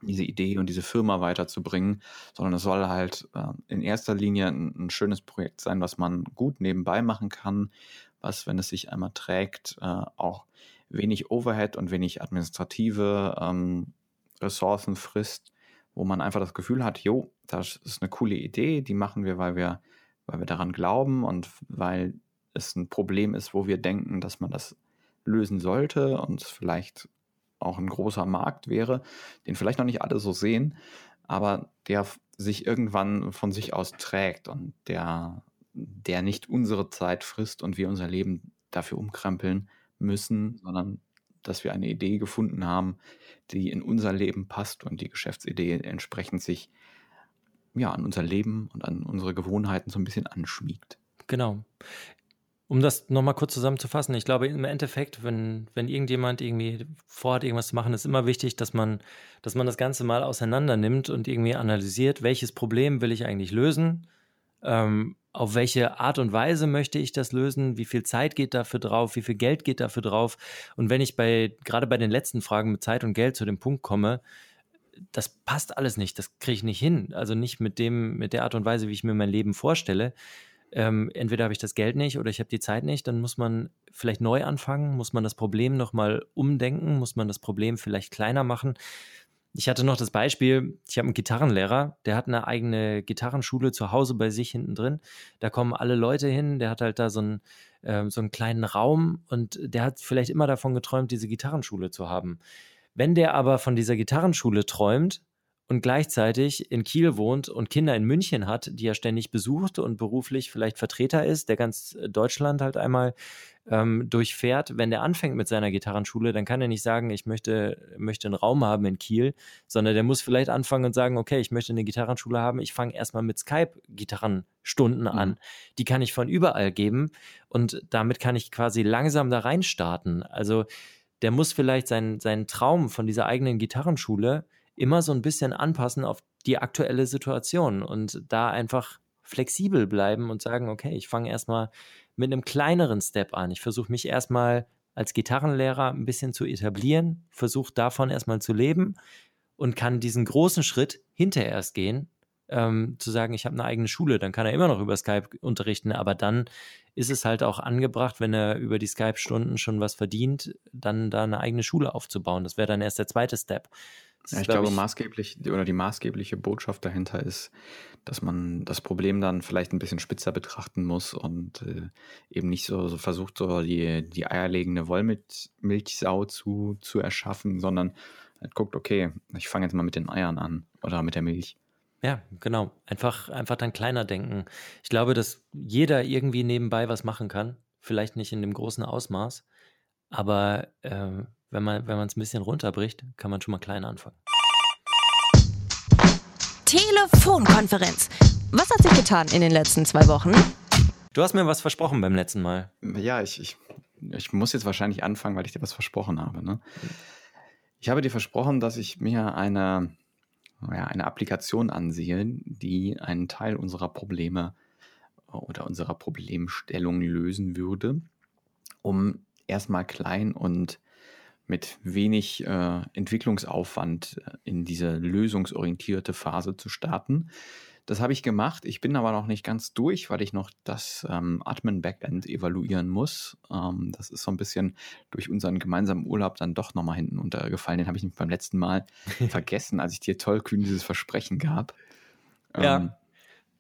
diese Idee und diese Firma weiterzubringen, sondern es soll halt äh, in erster Linie ein, ein, schönes Projekt sein, was man gut nebenbei machen kann, was, wenn es sich einmal trägt, äh, auch wenig Overhead und wenig administrative ähm, Ressourcen frisst, wo man einfach das Gefühl hat, jo, das ist eine coole Idee, die machen wir, weil wir, weil wir daran glauben und weil es ein Problem ist, wo wir denken, dass man das lösen sollte und vielleicht auch ein großer Markt wäre, den vielleicht noch nicht alle so sehen, aber der sich irgendwann von sich aus trägt und der, der nicht unsere Zeit frisst und wir unser Leben dafür umkrempeln müssen, sondern dass wir eine Idee gefunden haben, die in unser Leben passt und die Geschäftsidee entsprechend sich ja, an unser Leben und an unsere Gewohnheiten so ein bisschen anschmiegt. Genau. Um das nochmal kurz zusammenzufassen, ich glaube im Endeffekt, wenn, wenn irgendjemand irgendwie vorhat, irgendwas zu machen, ist immer wichtig, dass man, dass man das Ganze mal auseinander nimmt und irgendwie analysiert, welches Problem will ich eigentlich lösen, ähm, auf welche Art und Weise möchte ich das lösen, wie viel Zeit geht dafür drauf, wie viel Geld geht dafür drauf. Und wenn ich bei, gerade bei den letzten Fragen mit Zeit und Geld zu dem Punkt komme, das passt alles nicht, das kriege ich nicht hin. Also nicht mit dem, mit der Art und Weise, wie ich mir mein Leben vorstelle. Ähm, entweder habe ich das Geld nicht oder ich habe die Zeit nicht, dann muss man vielleicht neu anfangen, muss man das Problem nochmal umdenken, muss man das Problem vielleicht kleiner machen. Ich hatte noch das Beispiel, ich habe einen Gitarrenlehrer, der hat eine eigene Gitarrenschule zu Hause bei sich hinten drin. Da kommen alle Leute hin, der hat halt da so einen, äh, so einen kleinen Raum und der hat vielleicht immer davon geträumt, diese Gitarrenschule zu haben. Wenn der aber von dieser Gitarrenschule träumt und gleichzeitig in Kiel wohnt und Kinder in München hat, die er ständig besucht und beruflich vielleicht Vertreter ist, der ganz Deutschland halt einmal ähm, durchfährt, wenn der anfängt mit seiner Gitarrenschule, dann kann er nicht sagen, ich möchte, möchte einen Raum haben in Kiel, sondern der muss vielleicht anfangen und sagen, okay, ich möchte eine Gitarrenschule haben, ich fange erstmal mit Skype-Gitarrenstunden mhm. an. Die kann ich von überall geben und damit kann ich quasi langsam da reinstarten. Also der muss vielleicht seinen, seinen Traum von dieser eigenen Gitarrenschule immer so ein bisschen anpassen auf die aktuelle Situation und da einfach flexibel bleiben und sagen, okay, ich fange erstmal mit einem kleineren Step an. Ich versuche mich erstmal als Gitarrenlehrer ein bisschen zu etablieren, versuche davon erstmal zu leben und kann diesen großen Schritt hinterher erst gehen, ähm, zu sagen, ich habe eine eigene Schule, dann kann er immer noch über Skype unterrichten, aber dann ist es halt auch angebracht, wenn er über die Skype-Stunden schon was verdient, dann da eine eigene Schule aufzubauen. Das wäre dann erst der zweite Step. Ja, ich glaube, ich, maßgeblich oder die maßgebliche Botschaft dahinter ist, dass man das Problem dann vielleicht ein bisschen spitzer betrachten muss und äh, eben nicht so, so, versucht, so die, die eierlegende Wollmilchsau zu, zu erschaffen, sondern halt guckt, okay, ich fange jetzt mal mit den Eiern an oder mit der Milch. Ja, genau. Einfach, einfach dann kleiner denken. Ich glaube, dass jeder irgendwie nebenbei was machen kann. Vielleicht nicht in dem großen Ausmaß, aber äh, wenn man wenn es ein bisschen runterbricht, kann man schon mal klein anfangen. Telefonkonferenz. Was hat sich getan in den letzten zwei Wochen? Du hast mir was versprochen beim letzten Mal. Ja, ich, ich, ich muss jetzt wahrscheinlich anfangen, weil ich dir was versprochen habe. Ne? Ich habe dir versprochen, dass ich mir eine, ja, eine Applikation ansehe, die einen Teil unserer Probleme oder unserer Problemstellung lösen würde, um erstmal klein und mit wenig äh, Entwicklungsaufwand äh, in diese lösungsorientierte Phase zu starten. Das habe ich gemacht. Ich bin aber noch nicht ganz durch, weil ich noch das ähm, Admin-Backend evaluieren muss. Ähm, das ist so ein bisschen durch unseren gemeinsamen Urlaub dann doch nochmal hinten untergefallen. Den habe ich beim letzten Mal (laughs) vergessen, als ich dir tollkühn dieses Versprechen gab. Ja.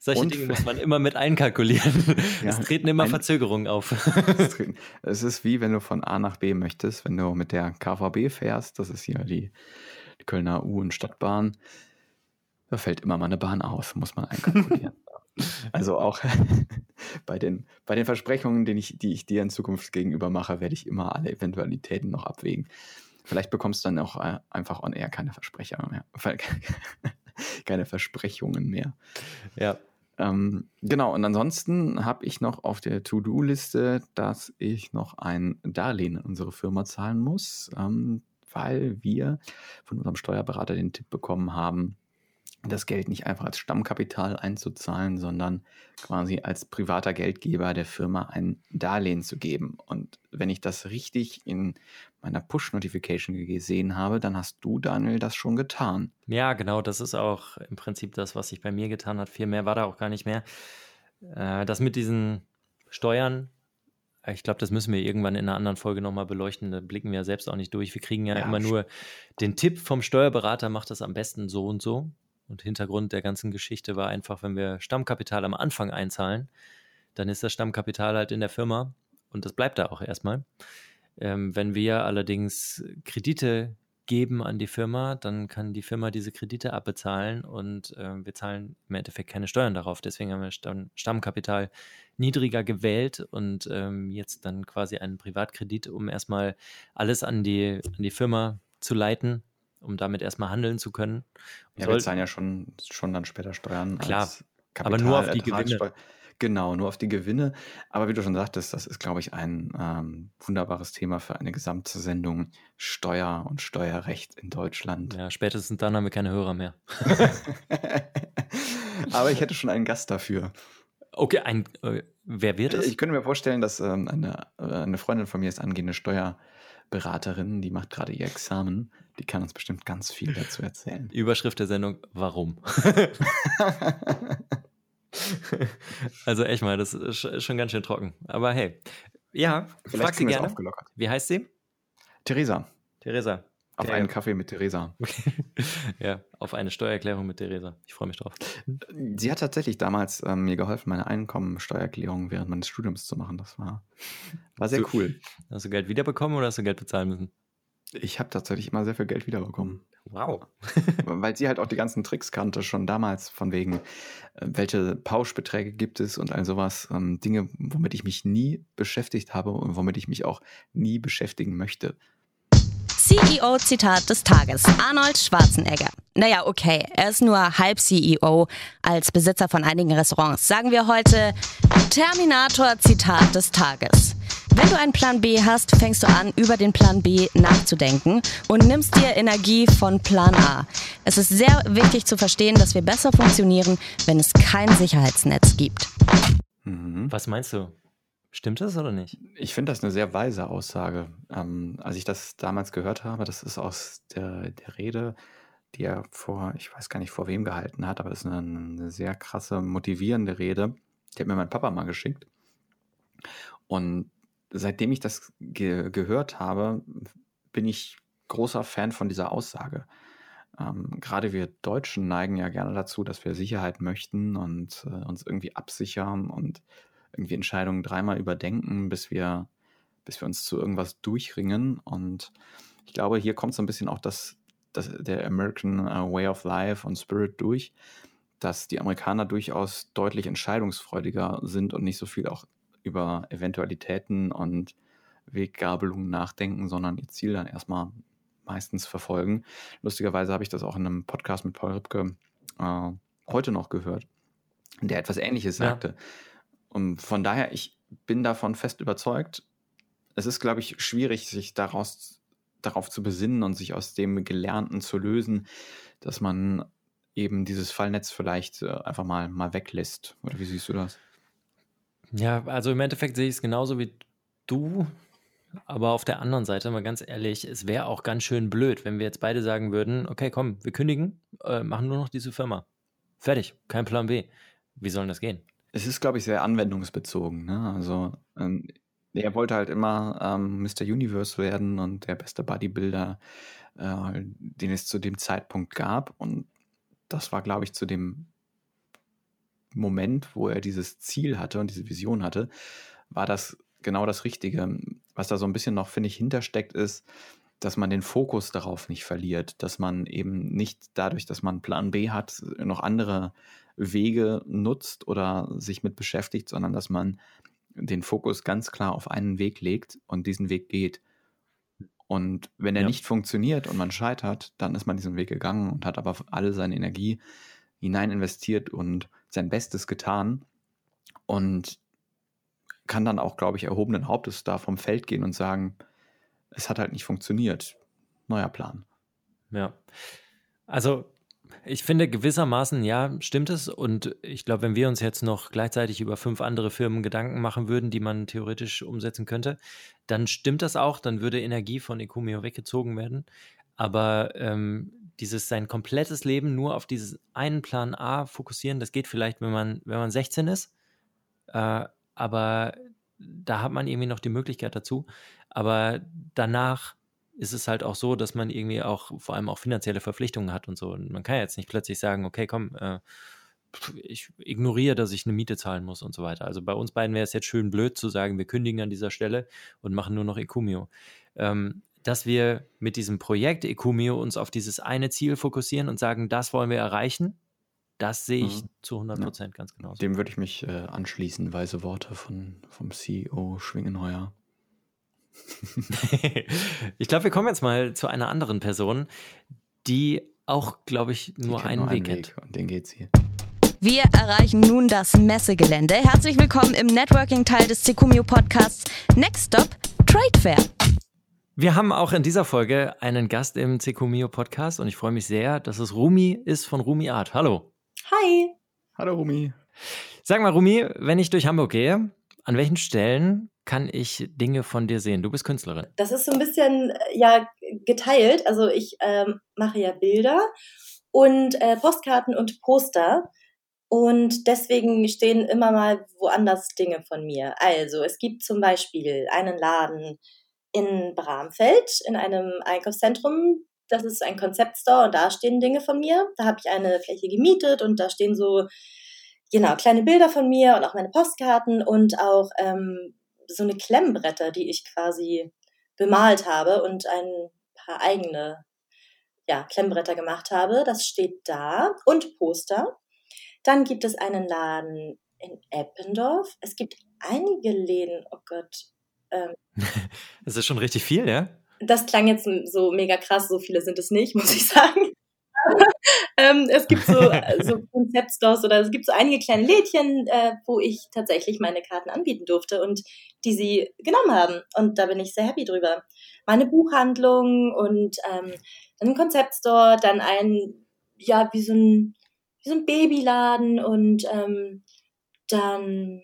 Solche Dinge muss man immer mit einkalkulieren. (laughs) Ja, es treten immer ein, Verzögerungen auf. (laughs) (laughs) es ist wie wenn du von A nach B möchtest, wenn du mit der KVB fährst, das ist hier die, die Kölner U- und Stadtbahn, da fällt immer mal eine Bahn aus, muss man einkalkulieren. also auch bei den, bei den Versprechungen, die ich, die ich dir in Zukunft gegenüber mache, werde ich immer alle Eventualitäten noch abwägen. Vielleicht bekommst du dann auch äh, einfach on air keine Versprecher mehr. keine Versprechungen mehr. Ja, ähm, genau, und ansonsten habe ich noch auf der To-Do-Liste, dass ich noch ein Darlehen in unsere Firma zahlen muss, ähm, weil wir von unserem Steuerberater den Tipp bekommen haben, das Geld nicht einfach als Stammkapital einzuzahlen, sondern quasi als privater Geldgeber der Firma ein Darlehen zu geben. Und wenn ich das richtig in meiner Push-Notification gesehen habe, dann hast du, Daniel, das schon getan. Ja, genau, das ist auch im Prinzip das, was sich bei mir getan hat. Viel mehr war da auch gar nicht mehr. Äh, das mit diesen Steuern, ich glaube, das müssen wir irgendwann in einer anderen Folge nochmal beleuchten. Da blicken wir ja selbst auch nicht durch. Wir kriegen ja, ja immer nur den Tipp vom Steuerberater, macht das am besten so und so. Und Hintergrund der ganzen Geschichte war einfach, wenn wir Stammkapital am Anfang einzahlen, dann ist das Stammkapital halt in der Firma und das bleibt da auch erstmal. Ähm, wenn wir allerdings Kredite geben an die Firma, dann kann die Firma diese Kredite abbezahlen und äh, wir zahlen im Endeffekt keine Steuern darauf. Deswegen haben wir Stamm Stammkapital niedriger gewählt und ähm, jetzt dann quasi einen Privatkredit, um erstmal alles an die, an die Firma zu leiten um damit erstmal handeln zu können. Und ja, wir zahlen ja schon, schon dann später Steuern. Klar, aber nur auf die Gewinne. Genau, nur auf die Gewinne. Aber wie du schon sagtest, das ist, glaube ich, ein ähm, wunderbares Thema für eine gesamte Sendung Steuer und Steuerrecht in Deutschland. Ja, spätestens dann haben wir keine Hörer mehr. (laughs) Aber ich hätte schon einen Gast dafür. Okay, ein, äh, wer wird es? Ich könnte mir vorstellen, dass ähm, eine, äh, eine Freundin von mir ist angehende Steuerberaterin, die macht gerade ihr Examen. Die kann uns bestimmt ganz viel dazu erzählen. (laughs) Überschrift der Sendung: Warum? (laughs) also echt mal, das ist schon ganz schön trocken. Aber hey, ja, Vielleicht frag sie gerne. Aufgelockert. Wie heißt sie? Theresa. Theresa. Auf einen Kaffee mit Theresa. (laughs) ja, auf eine Steuererklärung mit Theresa. Ich freue mich drauf. Sie hat tatsächlich damals ähm, mir geholfen, meine Einkommensteuererklärung während meines Studiums zu machen. Das war, war sehr hast cool. hast du Geld wiederbekommen oder hast du Geld bezahlen müssen? Ich habe tatsächlich immer sehr viel Geld wiederbekommen. Wow. Weil sie halt auch die ganzen Tricks kannte, schon damals, von wegen, äh, welche Pauschbeträge gibt es und all sowas. Ähm, Dinge, womit ich mich nie beschäftigt habe und womit ich mich auch nie beschäftigen möchte. CEO-Zitat des Tages. Arnold Schwarzenegger. Naja, okay, er ist nur halb CEO als Besitzer von einigen Restaurants. Sagen wir heute Terminator-Zitat des Tages. Wenn du einen Plan B hast, fängst du an, über den Plan B nachzudenken und nimmst dir Energie von Plan A. Es ist sehr wichtig zu verstehen, dass wir besser funktionieren, wenn es kein Sicherheitsnetz gibt. Mhm. Was meinst du? Stimmt das oder nicht? Ich finde das eine sehr weise Aussage. Ähm, als ich das damals gehört habe, das ist aus der, der Rede, die er vor, ich weiß gar nicht vor wem gehalten hat, aber das ist eine, eine sehr krasse, motivierende Rede. Die hat mir mein Papa mal geschickt. Und seitdem ich das ge gehört habe, bin ich großer Fan von dieser Aussage. Ähm, gerade wir Deutschen neigen ja gerne dazu, dass wir Sicherheit möchten und äh, uns irgendwie absichern und irgendwie Entscheidungen dreimal überdenken, bis wir, bis wir uns zu irgendwas durchringen. Und ich glaube, hier kommt so ein bisschen auch das, das der American uh, Way of Life und Spirit durch, dass die Amerikaner durchaus deutlich entscheidungsfreudiger sind und nicht so viel auch über Eventualitäten und Weggabelungen nachdenken, sondern ihr Ziel dann erstmal meistens verfolgen. Lustigerweise habe ich das auch in einem Podcast mit Paul Ripke äh, heute noch gehört, der etwas Ähnliches sagte. Und von daher, ich bin davon fest überzeugt. Es ist, glaube ich, schwierig, sich daraus, darauf zu besinnen und sich aus dem Gelernten zu lösen, dass man eben dieses Fallnetz vielleicht äh, einfach mal, mal weglässt. Oder wie siehst du das? Ja, also im Endeffekt sehe ich es genauso wie du. Aber auf der anderen Seite, mal ganz ehrlich, es wäre auch ganz schön blöd, wenn wir jetzt beide sagen würden, okay, komm, wir kündigen, äh, machen nur noch diese Firma. Fertig, kein Plan B. Wie soll das gehen? Es ist, glaube ich, sehr anwendungsbezogen. Ne? Also ähm, er wollte halt immer ähm, Mr. Universe werden und der beste Bodybuilder, äh, den es zu dem Zeitpunkt gab. Und das war, glaube ich, zu dem Moment, wo er dieses Ziel hatte und diese Vision hatte, war das genau das Richtige. Was da so ein bisschen noch, finde ich, hintersteckt, ist, dass man den Fokus darauf nicht verliert, dass man eben nicht dadurch, dass man Plan B hat, noch andere Wege nutzt oder sich mit beschäftigt, sondern dass man den Fokus ganz klar auf einen Weg legt und diesen Weg geht. Und wenn er ja. nicht funktioniert und man scheitert, dann ist man diesen Weg gegangen und hat aber alle seine Energie hinein investiert und sein Bestes getan und kann dann auch, glaube ich, erhobenen Hauptes da vom Feld gehen und sagen, es hat halt nicht funktioniert. Neuer Plan. Ja. Also ich finde gewissermaßen, ja, stimmt es. Und ich glaube, wenn wir uns jetzt noch gleichzeitig über fünf andere Firmen Gedanken machen würden, die man theoretisch umsetzen könnte, dann stimmt das auch. Dann würde Energie von Ecumio weggezogen werden. Aber ähm, dieses sein komplettes Leben nur auf diesen einen Plan A fokussieren, das geht vielleicht, wenn man, wenn man 16 ist. Äh, aber da hat man irgendwie noch die Möglichkeit dazu. Aber danach ist es halt auch so, dass man irgendwie auch vor allem auch finanzielle Verpflichtungen hat und so. Und man kann jetzt nicht plötzlich sagen, okay, komm, äh, ich ignoriere, dass ich eine Miete zahlen muss und so weiter. Also bei uns beiden wäre es jetzt schön blöd zu sagen, wir kündigen an dieser Stelle und machen nur noch Ecumio. Ähm, dass wir mit diesem Projekt Ecumio uns auf dieses eine Ziel fokussieren und sagen, das wollen wir erreichen, das sehe ich mhm. zu 100 Prozent ja. ganz genau. Dem würde ich mich äh, anschließen, weise Worte von, vom CEO Schwingenheuer. (laughs) ich glaube, wir kommen jetzt mal zu einer anderen Person, die auch, glaube ich, nur einen, nur Weg kennt. Weg und den geht's hier. Wir erreichen nun das Messegelände. Herzlich willkommen im Networking-Teil des Secumio Podcasts Next Stop Trade Fair. Wir haben auch in dieser Folge einen Gast im Secumio Podcast und ich freue mich sehr, dass es Rumi ist von Rumi Art. Hallo. Hi. Hallo Rumi. Sag mal, Rumi, wenn ich durch Hamburg gehe, an welchen Stellen kann ich Dinge von dir sehen? Du bist Künstlerin. Das ist so ein bisschen äh, ja geteilt. Also ich ähm, mache ja Bilder und äh, Postkarten und Poster. Und deswegen stehen immer mal woanders Dinge von mir. Also es gibt zum Beispiel einen Laden in Bramfeld in einem Einkaufszentrum. Das ist ein Konzeptstore und da stehen Dinge von mir. Da habe ich eine Fläche gemietet und da stehen so genau kleine Bilder von mir und auch meine Postkarten und auch ähm, so eine Klemmbretter, die ich quasi bemalt habe und ein paar eigene ja, Klemmbretter gemacht habe. Das steht da und Poster. Dann gibt es einen Laden in Eppendorf. Es gibt einige Läden, oh Gott. Ähm, (laughs) das ist schon richtig viel, ja? Das klang jetzt so mega krass, so viele sind es nicht, (laughs) muss ich sagen. (laughs) ähm, es gibt so, so Konzeptstores oder es gibt so einige kleine Lädchen, äh, wo ich tatsächlich meine Karten anbieten durfte und die sie genommen haben. Und da bin ich sehr happy drüber. Meine Buchhandlung und ähm, ein Konzeptstore, dann ein, ja, wie so ein, wie so ein Babyladen und ähm, dann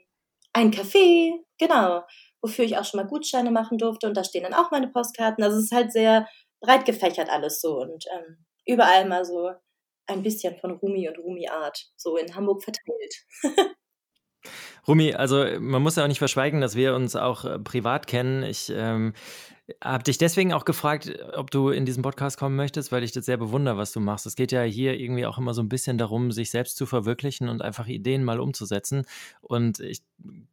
ein Café, genau, wofür ich auch schon mal Gutscheine machen durfte und da stehen dann auch meine Postkarten. Also es ist halt sehr breit gefächert alles so und ähm, überall mal so ein bisschen von Rumi und Rumi-Art so in Hamburg verteilt. (laughs) Rumi, also man muss ja auch nicht verschweigen, dass wir uns auch äh, privat kennen. Ich ähm, habe dich deswegen auch gefragt, ob du in diesen Podcast kommen möchtest, weil ich das sehr bewundere, was du machst. Es geht ja hier irgendwie auch immer so ein bisschen darum, sich selbst zu verwirklichen und einfach Ideen mal umzusetzen. Und ich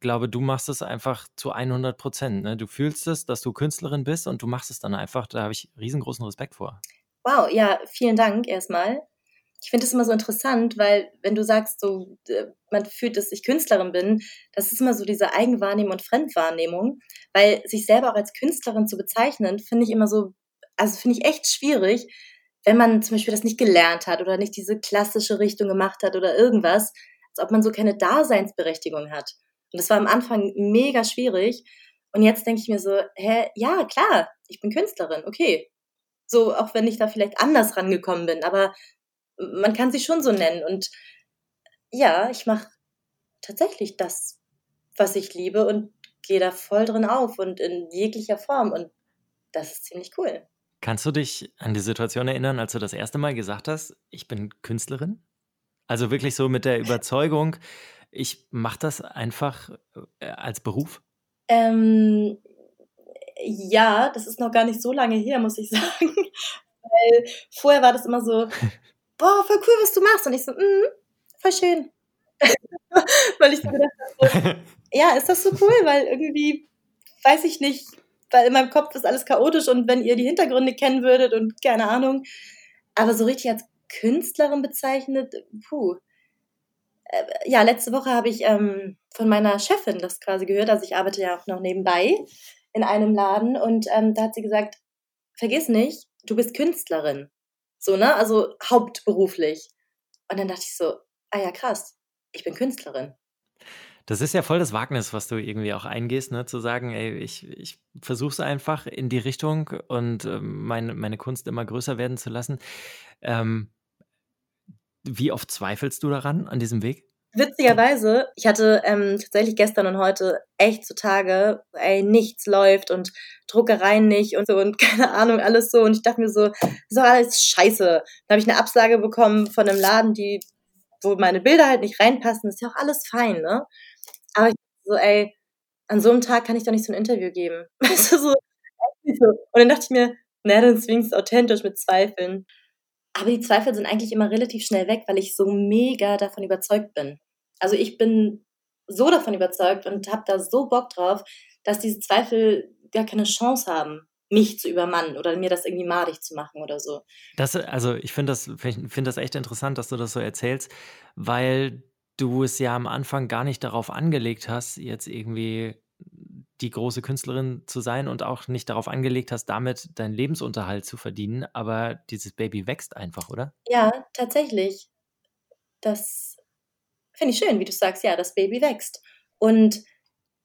glaube, du machst es einfach zu 100 Prozent. Ne? Du fühlst es, dass du Künstlerin bist und du machst es dann einfach. Da habe ich riesengroßen Respekt vor. Wow, ja, vielen Dank erstmal. Ich finde es immer so interessant, weil wenn du sagst, so äh, man fühlt, dass ich Künstlerin bin, das ist immer so diese Eigenwahrnehmung und Fremdwahrnehmung, weil sich selber auch als Künstlerin zu bezeichnen, finde ich immer so, also finde ich echt schwierig, wenn man zum Beispiel das nicht gelernt hat oder nicht diese klassische Richtung gemacht hat oder irgendwas, als ob man so keine Daseinsberechtigung hat. Und das war am Anfang mega schwierig. Und jetzt denke ich mir so, hä, ja, klar, ich bin Künstlerin, okay. So, auch wenn ich da vielleicht anders rangekommen bin, aber man kann sie schon so nennen. Und ja, ich mache tatsächlich das, was ich liebe und gehe da voll drin auf und in jeglicher Form. Und das ist ziemlich cool. Kannst du dich an die Situation erinnern, als du das erste Mal gesagt hast, ich bin Künstlerin? Also wirklich so mit der (laughs) Überzeugung, ich mache das einfach äh, als Beruf? Ähm, ja, das ist noch gar nicht so lange her, muss ich (laughs) sagen. Weil vorher war das immer so, (laughs) boah, voll cool, was du machst. Und ich so, mm, voll schön. (laughs) weil ich so gedacht habe, ja, ist das so cool? Weil irgendwie, weiß ich nicht, weil in meinem Kopf ist alles chaotisch und wenn ihr die Hintergründe kennen würdet und keine Ahnung. Aber so richtig als Künstlerin bezeichnet, puh. Äh, ja, letzte Woche habe ich ähm, von meiner Chefin das quasi gehört. Also ich arbeite ja auch noch nebenbei in einem Laden und ähm, da hat sie gesagt, vergiss nicht, du bist Künstlerin. So, ne? Also hauptberuflich. Und dann dachte ich so, ah ja, krass, ich bin Künstlerin. Das ist ja voll das Wagnis, was du irgendwie auch eingehst, ne? zu sagen, ey, ich, ich versuche einfach in die Richtung und äh, meine, meine Kunst immer größer werden zu lassen. Ähm, wie oft zweifelst du daran, an diesem Weg? Witzigerweise, ich hatte ähm, tatsächlich gestern und heute echt zu Tage, ey, nichts läuft und Druckereien nicht und so und (laughs) keine Ahnung, alles so. Und ich dachte mir so, doch alles scheiße. Dann habe ich eine Absage bekommen von einem Laden, die, wo meine Bilder halt nicht reinpassen. Ist ja auch alles fein, ne? Aber ich so, ey, an so einem Tag kann ich doch nicht so ein Interview geben. (laughs) Weißt du, so, so. Und dann dachte ich mir, na, dann zwingst authentisch mit Zweifeln. Aber die Zweifel sind eigentlich immer relativ schnell weg, weil ich so mega davon überzeugt bin. Also ich bin so davon überzeugt und habe da so Bock drauf, dass diese Zweifel gar keine Chance haben, mich zu übermannen oder mir das irgendwie madig zu machen oder so. Das, also ich finde das, find das echt interessant, dass du das so erzählst, weil du es ja am Anfang gar nicht darauf angelegt hast, jetzt irgendwie die große Künstlerin zu sein und auch nicht darauf angelegt hast, damit deinen Lebensunterhalt zu verdienen, aber dieses Baby wächst einfach, oder? Ja, tatsächlich. Das finde ich schön, wie du sagst, ja, das Baby wächst. Und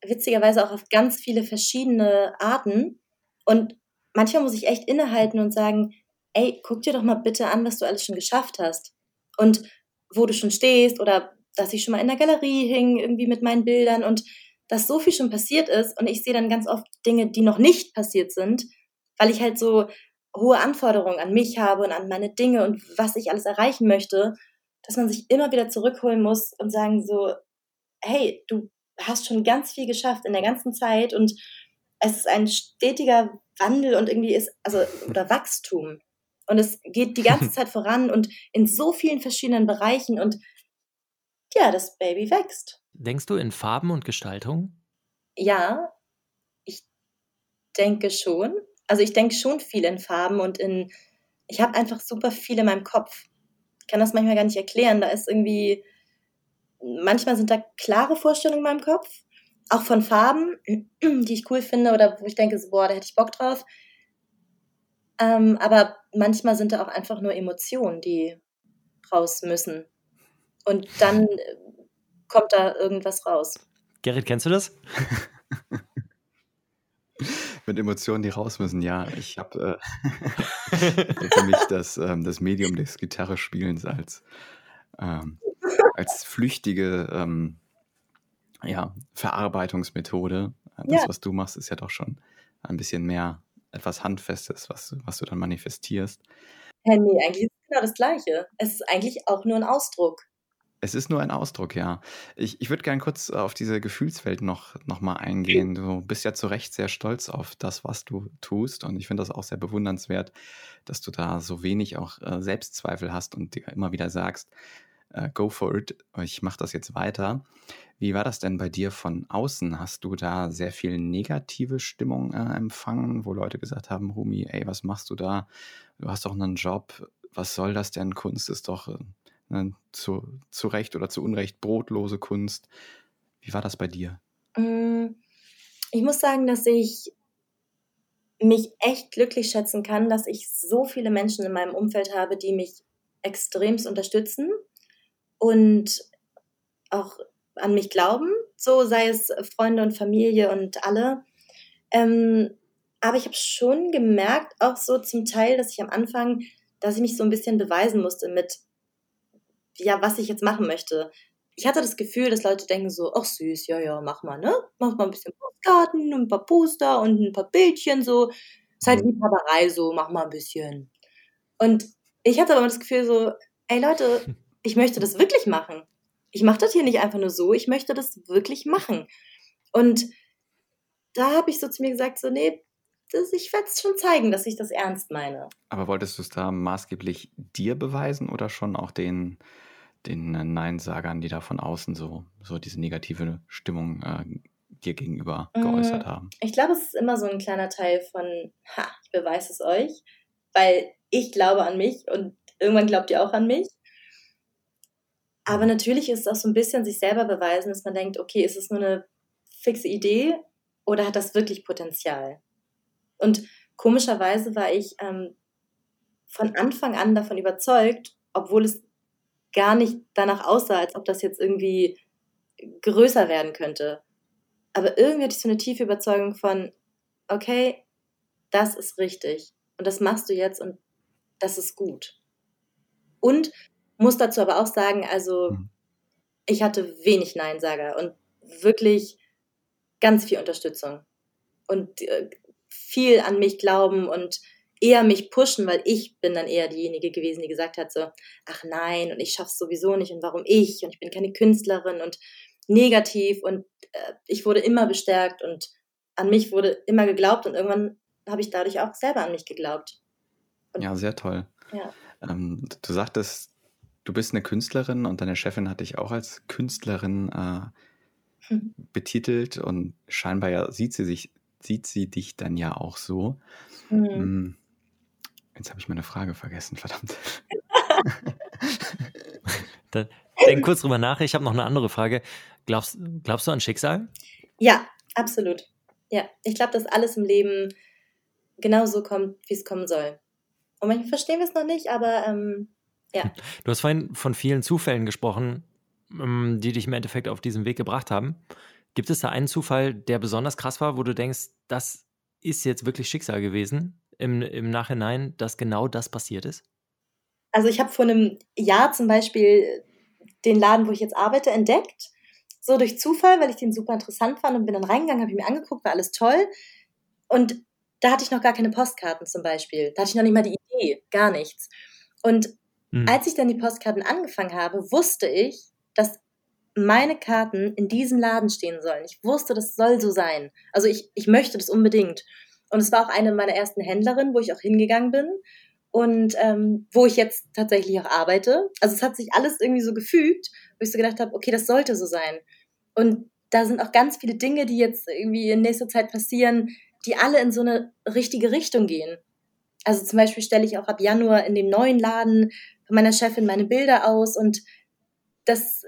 witzigerweise auch auf ganz viele verschiedene Arten. Und manchmal muss ich echt innehalten und sagen, ey, guck dir doch mal bitte an, was du alles schon geschafft hast. Und wo du schon stehst oder dass ich schon mal in der Galerie hing, irgendwie mit meinen Bildern und dass so viel schon passiert ist und ich sehe dann ganz oft Dinge, die noch nicht passiert sind, weil ich halt so hohe Anforderungen an mich habe und an meine Dinge und was ich alles erreichen möchte, dass man sich immer wieder zurückholen muss und sagen so, hey, du hast schon ganz viel geschafft in der ganzen Zeit und es ist ein stetiger Wandel und irgendwie ist, also, oder Wachstum. Und es geht die ganze (laughs) Zeit voran und in so vielen verschiedenen Bereichen und ja, das Baby wächst. Denkst du in Farben und Gestaltung? Ja, ich denke schon. Also ich denke schon viel in Farben und in ich habe einfach super viel in meinem Kopf. Kann das manchmal gar nicht erklären. Da ist irgendwie, manchmal sind da klare Vorstellungen in meinem Kopf, auch von Farben, (clears throat) die ich cool finde oder wo ich denke, so, boah, da hätte ich Bock drauf. Ähm, aber manchmal sind da auch einfach nur Emotionen, die raus müssen. Und dann äh, kommt da irgendwas raus. Gerrit, kennst du das? (laughs) Mit Emotionen, die raus müssen, ja. Ich habe äh, (laughs) für mich das, ähm, das Medium des Gitarrespielens als, ähm, als flüchtige ähm, ja, Verarbeitungsmethode. Das, ja. was du machst, ist ja doch schon ein bisschen mehr etwas Handfestes, was, was du dann manifestierst. Ja, nee, eigentlich ist es genau das Gleiche. Es ist eigentlich auch nur ein Ausdruck. Es ist nur ein Ausdruck, ja. Ich, ich würde gerne kurz auf diese Gefühlswelt noch, noch mal eingehen. Du bist ja zu Recht sehr stolz auf das, was du tust. Und ich finde das auch sehr bewundernswert, dass du da so wenig auch äh, Selbstzweifel hast und dir immer wieder sagst, äh, go for it, ich mache das jetzt weiter. Wie war das denn bei dir von außen? Hast du da sehr viel negative Stimmung äh, empfangen, wo Leute gesagt haben, Rumi, ey, was machst du da? Du hast doch einen Job. Was soll das denn? Kunst ist doch äh, zu, zu Recht oder zu Unrecht brotlose Kunst. Wie war das bei dir? Mm, ich muss sagen, dass ich mich echt glücklich schätzen kann, dass ich so viele Menschen in meinem Umfeld habe, die mich extremst unterstützen und auch an mich glauben, so sei es Freunde und Familie und alle. Ähm, aber ich habe schon gemerkt, auch so zum Teil, dass ich am Anfang, dass ich mich so ein bisschen beweisen musste mit, ja, was ich jetzt machen möchte. Ich hatte das Gefühl, dass Leute denken so, ach süß, ja, ja, mach mal, ne? Mach mal ein bisschen Postkarten und ein paar Poster und ein paar Bildchen, so. Ist halt mhm. Liebhaberei, so, mach mal ein bisschen. Und ich hatte aber das Gefühl so, ey Leute, (laughs) ich möchte das wirklich machen. Ich mache das hier nicht einfach nur so, ich möchte das wirklich machen. Und da habe ich so zu mir gesagt, so, nee, das, ich werde es schon zeigen, dass ich das ernst meine. Aber wolltest du es da maßgeblich dir beweisen oder schon auch den, den Neinsagern, die da von außen so, so diese negative Stimmung äh, dir gegenüber mm, geäußert haben? Ich glaube, es ist immer so ein kleiner Teil von, ha, ich beweise es euch, weil ich glaube an mich und irgendwann glaubt ihr auch an mich. Aber natürlich ist es auch so ein bisschen sich selber beweisen, dass man denkt, okay, ist es nur eine fixe Idee oder hat das wirklich Potenzial? Und komischerweise war ich ähm, von Anfang an davon überzeugt, obwohl es gar nicht danach aussah, als ob das jetzt irgendwie größer werden könnte. Aber irgendwie hatte ich so eine tiefe Überzeugung von, okay, das ist richtig und das machst du jetzt und das ist gut. Und muss dazu aber auch sagen, also mhm. ich hatte wenig Neinsager und wirklich ganz viel Unterstützung und äh, viel an mich glauben und eher mich pushen, weil ich bin dann eher diejenige gewesen, die gesagt hat so, ach nein und ich schaff's sowieso nicht und warum ich und ich bin keine Künstlerin und negativ und äh, ich wurde immer bestärkt und an mich wurde immer geglaubt und irgendwann habe ich dadurch auch selber an mich geglaubt. Und, ja, sehr toll. Ja. Ähm, du sagtest, du bist eine Künstlerin und deine Chefin hat dich auch als Künstlerin äh, hm. betitelt und scheinbar ja sieht sie sich, sieht sie dich dann ja auch so. Mhm. Jetzt habe ich meine Frage vergessen, verdammt. (laughs) dann denk kurz drüber nach. Ich habe noch eine andere Frage. Glaubst, glaubst du an Schicksal? Ja, absolut. Ja, ich glaube, dass alles im Leben genau so kommt, wie es kommen soll. Und manchmal verstehen wir es noch nicht, aber ähm, ja. (laughs) Du hast vorhin von vielen Zufällen gesprochen, ähm, die dich im Endeffekt auf diesen Weg gebracht haben. Gibt es da einen Zufall, der besonders krass war, wo du denkst, das ist jetzt wirklich Schicksal gewesen im, im Nachhinein, dass genau das passiert ist? Also ich habe vor einem Jahr zum Beispiel den Laden, wo ich jetzt arbeite, entdeckt. So durch Zufall, weil ich den super interessant fand und bin dann reingegangen, habe ich mir angeguckt, war alles toll. Und da hatte ich noch gar keine Postkarten zum Beispiel. Da hatte ich noch nicht mal die Idee, gar nichts. Und Mhm. Als ich dann die Postkarten angefangen habe, wusste ich, dass meine Karten in diesem Laden stehen sollen. Ich wusste, das soll so sein. Also ich, ich möchte das unbedingt. Und es war auch eine meiner ersten Händlerinnen, wo ich auch hingegangen bin und ähm, wo ich jetzt tatsächlich auch arbeite. Also es hat sich alles irgendwie so gefügt, wo ich so gedacht habe, okay, das sollte so sein. Und da sind auch ganz viele Dinge, die jetzt irgendwie in nächster Zeit passieren, die alle in so eine richtige Richtung gehen. Also zum Beispiel stelle ich auch ab Januar in dem neuen Laden von meiner Chefin meine Bilder aus und das,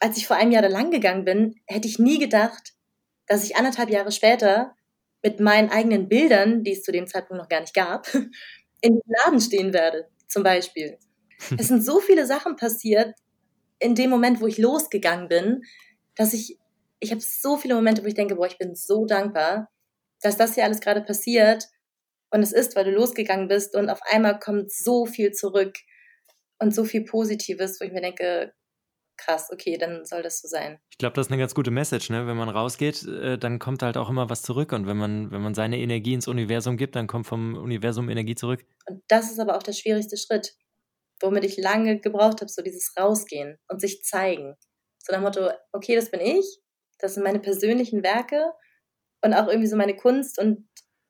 als ich vor einem Jahr da lang gegangen bin, hätte ich nie gedacht, dass ich anderthalb Jahre später mit meinen eigenen Bildern, die es zu dem Zeitpunkt noch gar nicht gab, (laughs) in den Laden stehen werde, zum Beispiel. Es sind so viele Sachen passiert in dem Moment, wo ich losgegangen bin, dass ich, ich habe so viele Momente, wo ich denke, boah, ich bin so dankbar, dass das hier alles gerade passiert. Und es ist, weil du losgegangen bist und auf einmal kommt so viel zurück und so viel Positives, wo ich mir denke, krass, okay, dann soll das so sein. Ich glaube, das ist eine ganz gute Message, ne? Wenn man rausgeht, äh, dann kommt halt auch immer was zurück. Und wenn man, wenn man seine Energie ins Universum gibt, dann kommt vom Universum Energie zurück. Und das ist aber auch der schwierigste Schritt, womit ich lange gebraucht habe, so dieses Rausgehen und sich zeigen. So nach Motto, okay, das bin ich, das sind meine persönlichen Werke und auch irgendwie so meine Kunst und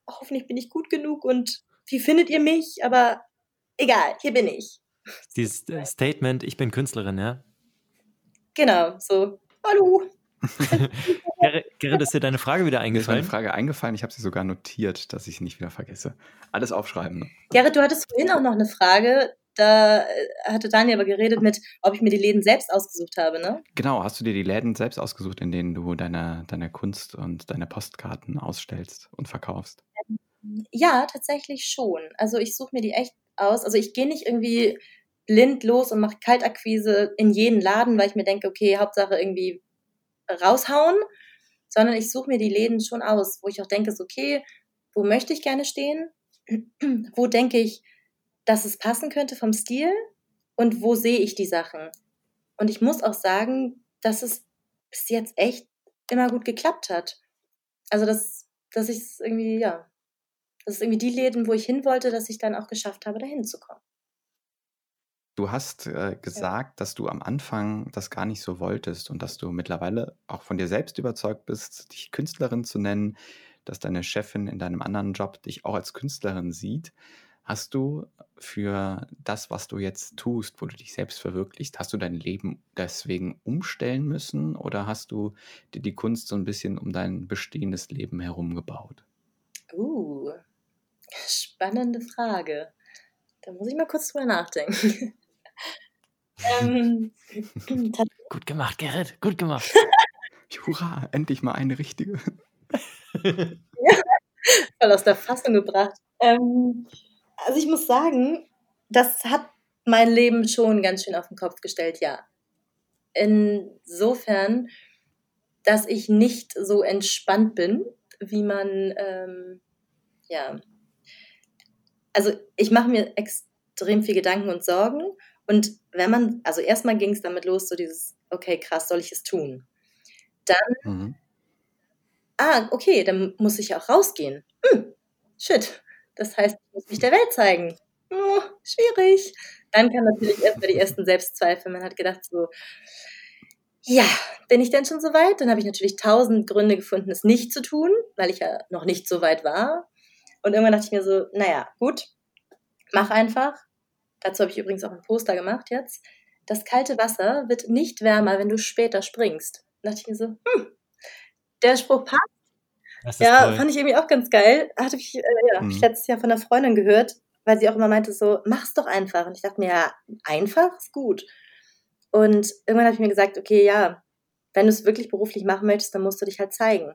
hoffentlich bin ich gut genug und wie findet ihr mich? Aber egal, hier bin ich. Dieses Statement, ich bin Künstlerin, ja? Genau, so, hallo. (laughs) Gerrit, ist dir deine Frage wieder eingefallen? Mir ist meine Frage eingefallen, ich habe sie sogar notiert, dass ich sie nicht wieder vergesse. Alles aufschreiben. Ne? Gerrit, du hattest vorhin auch noch eine Frage, da äh, hatte Daniel aber geredet mit, ob ich mir die Läden selbst ausgesucht habe, ne? Genau, hast du dir die Läden selbst ausgesucht, in denen du deine, deine Kunst und deine Postkarten ausstellst und verkaufst? Ja, tatsächlich schon. Also ich suche mir die echt aus. Also ich gehe nicht irgendwie blind los und mache Kaltakquise in jeden Laden, weil ich mir denke, okay, Hauptsache irgendwie raushauen, sondern ich suche mir die Läden schon aus, wo ich auch denke, so, okay, wo möchte ich gerne stehen? (clears throat) wo denke ich, dass es passen könnte vom Stil? Und wo sehe ich die Sachen? Und ich muss auch sagen, dass es bis jetzt echt immer gut geklappt hat. Also, dass, dass ich es irgendwie, ja, das ist irgendwie die Läden, wo ich hin wollte, dass ich dann auch geschafft habe, dahin zu kommen. Du hast äh, gesagt, ja. dass du am Anfang das gar nicht so wolltest und dass du mittlerweile auch von dir selbst überzeugt bist, dich Künstlerin zu nennen, dass deine Chefin in deinem anderen Job dich auch als Künstlerin sieht. Hast du für das, was du jetzt tust, wo du dich selbst verwirklichst, hast du dein Leben deswegen umstellen müssen oder hast du dir die Kunst so ein bisschen um dein bestehendes Leben herum gebaut? Uh, spannende Frage. Da muss ich mal kurz drüber nachdenken. (laughs) Ähm, (laughs) gut gemacht, Gerrit, gut gemacht. (laughs) Hurra, endlich mal eine richtige. ja, (laughs) voll aus der Fassung gebracht. Ähm, also ich muss sagen, das hat mein Leben schon ganz schön auf den Kopf gestellt, ja. Insofern, dass ich nicht so entspannt bin, wie man, ähm, ja, also ich mache mir extrem viel Gedanken und Sorgen und wenn man, also erstmal ging es damit los, so dieses, okay, krass, soll ich es tun? Dann, mhm. ah, okay, dann muss ich auch rausgehen. Hm, shit. Das heißt, ich muss mich der Welt zeigen. Oh, schwierig. Dann kam natürlich erstmal die ersten Selbstzweifel. Man hat gedacht so, ja, bin ich denn schon so weit? Dann habe ich natürlich tausend Gründe gefunden, es nicht zu tun, weil ich ja noch nicht so weit war. Und irgendwann dachte ich mir so, naja, gut, mach einfach. Dazu habe ich übrigens auch ein Poster gemacht jetzt. Das kalte Wasser wird nicht wärmer, wenn du später springst. Da dachte ich mir so, hm, der Spruch passt. Ja, toll. fand ich irgendwie auch ganz geil. Hatte ich, äh, ja, mhm. ich letztes Jahr von einer Freundin gehört, weil sie auch immer meinte so, mach's doch einfach. Und ich dachte mir, ja, einfach ist gut. Und irgendwann habe ich mir gesagt, okay, ja, wenn du es wirklich beruflich machen möchtest, dann musst du dich halt zeigen.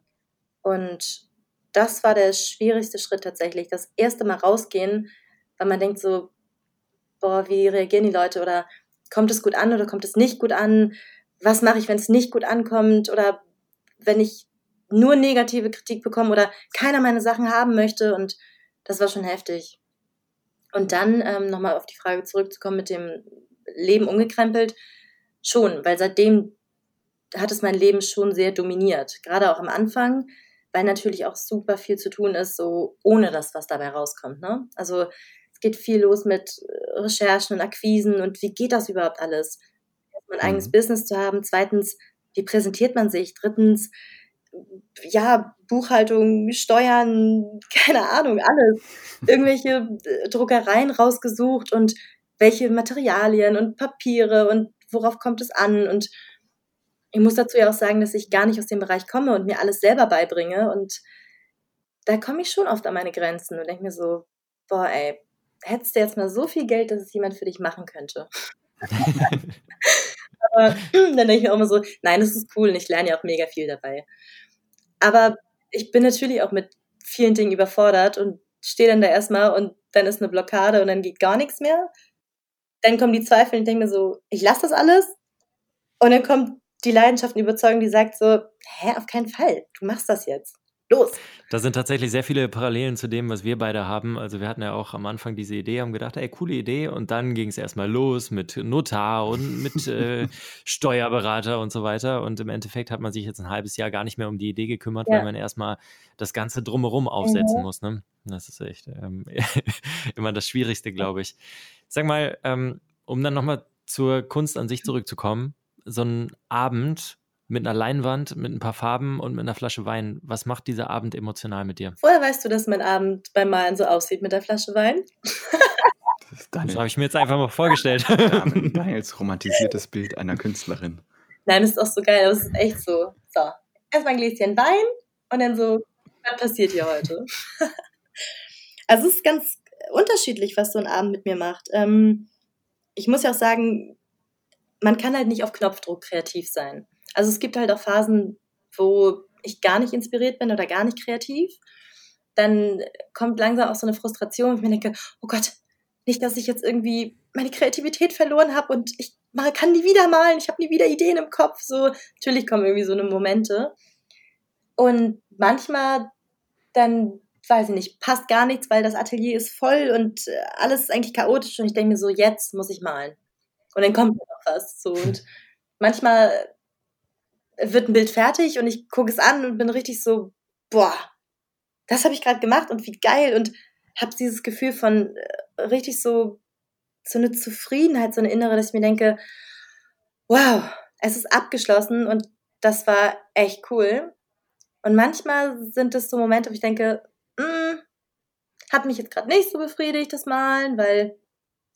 Und das war der schwierigste Schritt tatsächlich. Das erste Mal rausgehen, weil man denkt so, boah, wie reagieren die Leute oder kommt es gut an oder kommt es nicht gut an? Was mache ich, wenn es nicht gut ankommt oder wenn ich nur negative Kritik bekomme oder keiner meine Sachen haben möchte und das war schon heftig. Und dann ähm, nochmal auf die Frage zurückzukommen mit dem Leben umgekrempelt, schon, weil seitdem hat es mein Leben schon sehr dominiert, gerade auch am Anfang, weil natürlich auch super viel zu tun ist, so ohne das, was dabei rauskommt. Ne? Also geht viel los mit äh, Recherchen und Akquisen und wie geht das überhaupt alles? Ein mhm. eigenes Business zu haben. Zweitens, wie präsentiert man sich? Drittens, ja, Buchhaltung, Steuern, (laughs) keine Ahnung, alles. Irgendwelche äh, Druckereien rausgesucht und welche Materialien und Papiere und worauf kommt es an und ich muss dazu ja auch sagen, dass ich gar nicht aus dem Bereich komme und mir alles selber beibringe und da komme ich schon oft an meine Grenzen und denke mir so, boah, ey, hättest du jetzt mal so viel Geld, dass es jemand für dich machen könnte. (laughs) Aber (clears throat) dann denke ich mir auch immer so, nein, das ist cool und ich lerne ja auch mega viel dabei. Aber ich bin natürlich auch mit vielen Dingen überfordert und stehe dann da erstmal und dann ist eine Blockade und dann geht gar nichts mehr. Dann kommen die Zweifel und denke mir so, ich lasse das alles. Und dann kommt die Leidenschaft und Überzeugung, die sagt so, hä, auf keinen Fall, du machst das jetzt. Los. Da sind tatsächlich sehr viele Parallelen zu dem, was wir beide haben. Also wir hatten ja auch am Anfang diese Idee, haben gedacht, ey, coole Idee. Und dann ging es erstmal los mit Notar und mit äh, (laughs) Steuerberater und so weiter. Und im Endeffekt hat man sich jetzt ein halbes Jahr gar nicht mehr um die Idee gekümmert, ja. weil man erstmal das Ganze drumherum aufsetzen mhm. muss. Ne? Das ist echt ähm, (laughs) immer das Schwierigste, glaube ich. Sag mal, ähm, um dann nochmal zur Kunst an sich zurückzukommen, so ein Abend, mit einer Leinwand, mit ein paar Farben und mit einer Flasche Wein. Was macht dieser Abend emotional mit dir? Woher weißt du, dass mein Abend beim Malen so aussieht mit der Flasche Wein? Das, das habe ich mir jetzt einfach mal vorgestellt. (laughs) Daniels romantisiertes Bild einer Künstlerin. Nein, das ist auch so geil. Das ist echt so. So, erstmal ein Gläschen Wein und dann so, was passiert hier heute? (laughs) also es ist ganz unterschiedlich, was so ein Abend mit mir macht. Ähm, ich muss ja auch sagen, man kann halt nicht auf Knopfdruck kreativ sein. Also es gibt halt auch Phasen, wo ich gar nicht inspiriert bin oder gar nicht kreativ. Dann kommt langsam auch so eine Frustration, wo ich mir denke, oh Gott, nicht, dass ich jetzt irgendwie meine Kreativität verloren habe und ich kann nie wieder malen, ich habe nie wieder Ideen im Kopf. So, natürlich kommen irgendwie so eine Momente. Und manchmal dann, weiß ich nicht, passt gar nichts, weil das Atelier ist voll und äh, alles ist eigentlich chaotisch und ich denke mir so, jetzt muss ich malen. Und dann kommt noch was. So. Und (laughs) manchmal wird ein Bild fertig und ich gucke es an und bin richtig so, boah, das habe ich gerade gemacht und wie geil und habe dieses Gefühl von äh, richtig so so eine Zufriedenheit, so eine innere, dass ich mir denke, wow, es ist abgeschlossen und das war echt cool. Und manchmal sind es so Momente, wo ich denke, mm, hat mich jetzt gerade nicht so befriedigt, das Malen, weil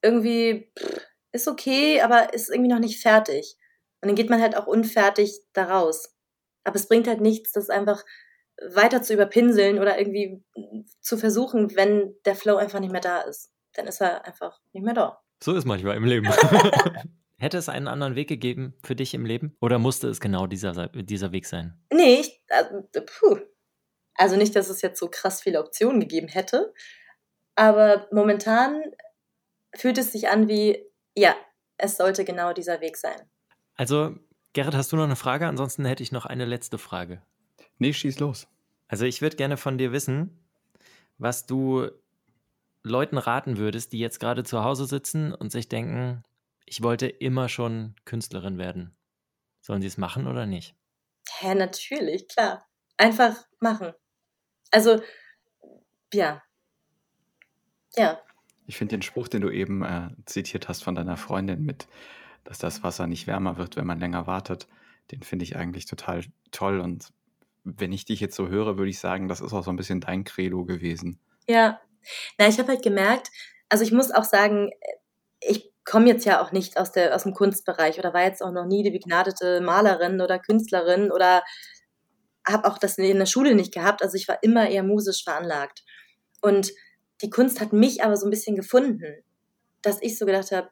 irgendwie pff, ist okay, aber ist irgendwie noch nicht fertig. Und dann geht man halt auch unfertig daraus. Aber es bringt halt nichts, das einfach weiter zu überpinseln oder irgendwie zu versuchen, wenn der Flow einfach nicht mehr da ist. Dann ist er einfach nicht mehr da. So ist manchmal im Leben. (laughs) Hätte es einen anderen Weg gegeben für dich im Leben? Oder musste es genau dieser, dieser Weg sein? Nee, ich, also, puh. also nicht, dass es jetzt so krass viele Optionen gegeben hätte. Aber momentan fühlt es sich an wie, ja, es sollte genau dieser Weg sein. Also, Gerrit, hast du noch eine Frage? Ansonsten hätte ich noch eine letzte Frage. Nee, schieß los. Also, ich würde gerne von dir wissen, was du Leuten raten würdest, die jetzt gerade zu Hause sitzen und sich denken, ich wollte immer schon Künstlerin werden. Sollen sie es machen oder nicht? Ja, natürlich, klar. Einfach machen. Also, ja. Ja. Ich finde den Spruch, den du eben äh, zitiert hast von deiner Freundin mit, dass das Wasser nicht wärmer wird, wenn man länger wartet. Den finde ich eigentlich total toll. Und wenn ich dich jetzt so höre, würde ich sagen, das ist auch so ein bisschen dein Credo gewesen. Ja, na, ich habe halt gemerkt, also ich muss auch sagen, ich komme jetzt ja auch nicht aus, der, aus dem Kunstbereich oder war jetzt auch noch nie die begnadete Malerin oder Künstlerin oder habe auch das in der Schule nicht gehabt. Also ich war immer eher musisch veranlagt. Und die Kunst hat mich aber so ein bisschen gefunden, dass ich so gedacht habe,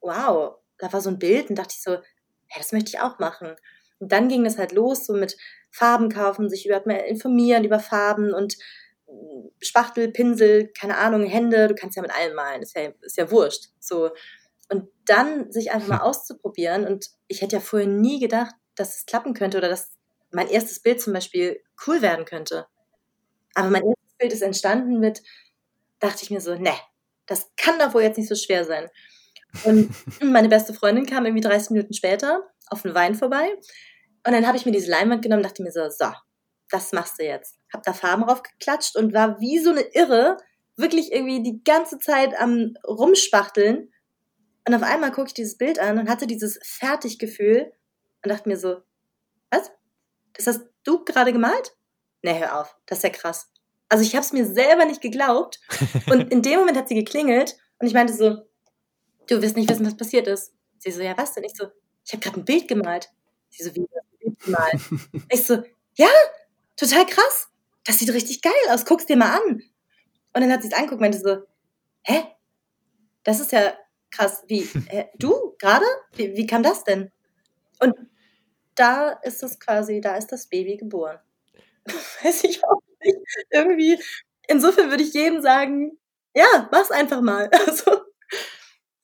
wow, da war so ein Bild und dachte ich so, hey, das möchte ich auch machen. Und dann ging das halt los, so mit Farben kaufen, sich über mehr informieren über Farben und mm, Spachtel, Pinsel, keine Ahnung, Hände, du kannst ja mit allem malen, ist ja, ist ja wurscht. So. Und dann sich einfach mal auszuprobieren. Und ich hätte ja vorher nie gedacht, dass es klappen könnte oder dass mein erstes Bild zum Beispiel cool werden könnte. Aber mein erstes Bild ist entstanden mit, dachte ich mir so, ne, das kann doch wohl jetzt nicht so schwer sein. Und meine beste Freundin kam irgendwie 30 Minuten später auf einen Wein vorbei. Und dann habe ich mir diese Leinwand genommen und dachte mir so, so, das machst du jetzt. Hab da Farben drauf geklatscht und war wie so eine Irre, wirklich irgendwie die ganze Zeit am Rumspachteln. Und auf einmal gucke ich dieses Bild an und hatte dieses Fertiggefühl und dachte mir so, was? Das hast du gerade gemalt? Nee, hör auf, das ist ja krass. Also ich habe es mir selber nicht geglaubt. (laughs) Und in dem Moment hat sie geklingelt und ich meinte so, du wirst nicht wissen, was passiert ist. Sie so, ja, was denn? Ich so, ich habe gerade ein Bild gemalt. Sie so, wie hast du ein Bild gemalt? (laughs) ich so, ja, total krass. Das sieht richtig geil aus. Guck's dir mal an. Und dann hat sie es angeguckt und meinte so, hä? Das ist ja krass. Wie, (laughs) äh, du gerade? Wie, wie kam das denn? Und da ist es quasi, da ist das Baby geboren. (laughs) Weiß ich auch nicht. Irgendwie, insofern würde ich jedem sagen, ja, mach's einfach mal. Also,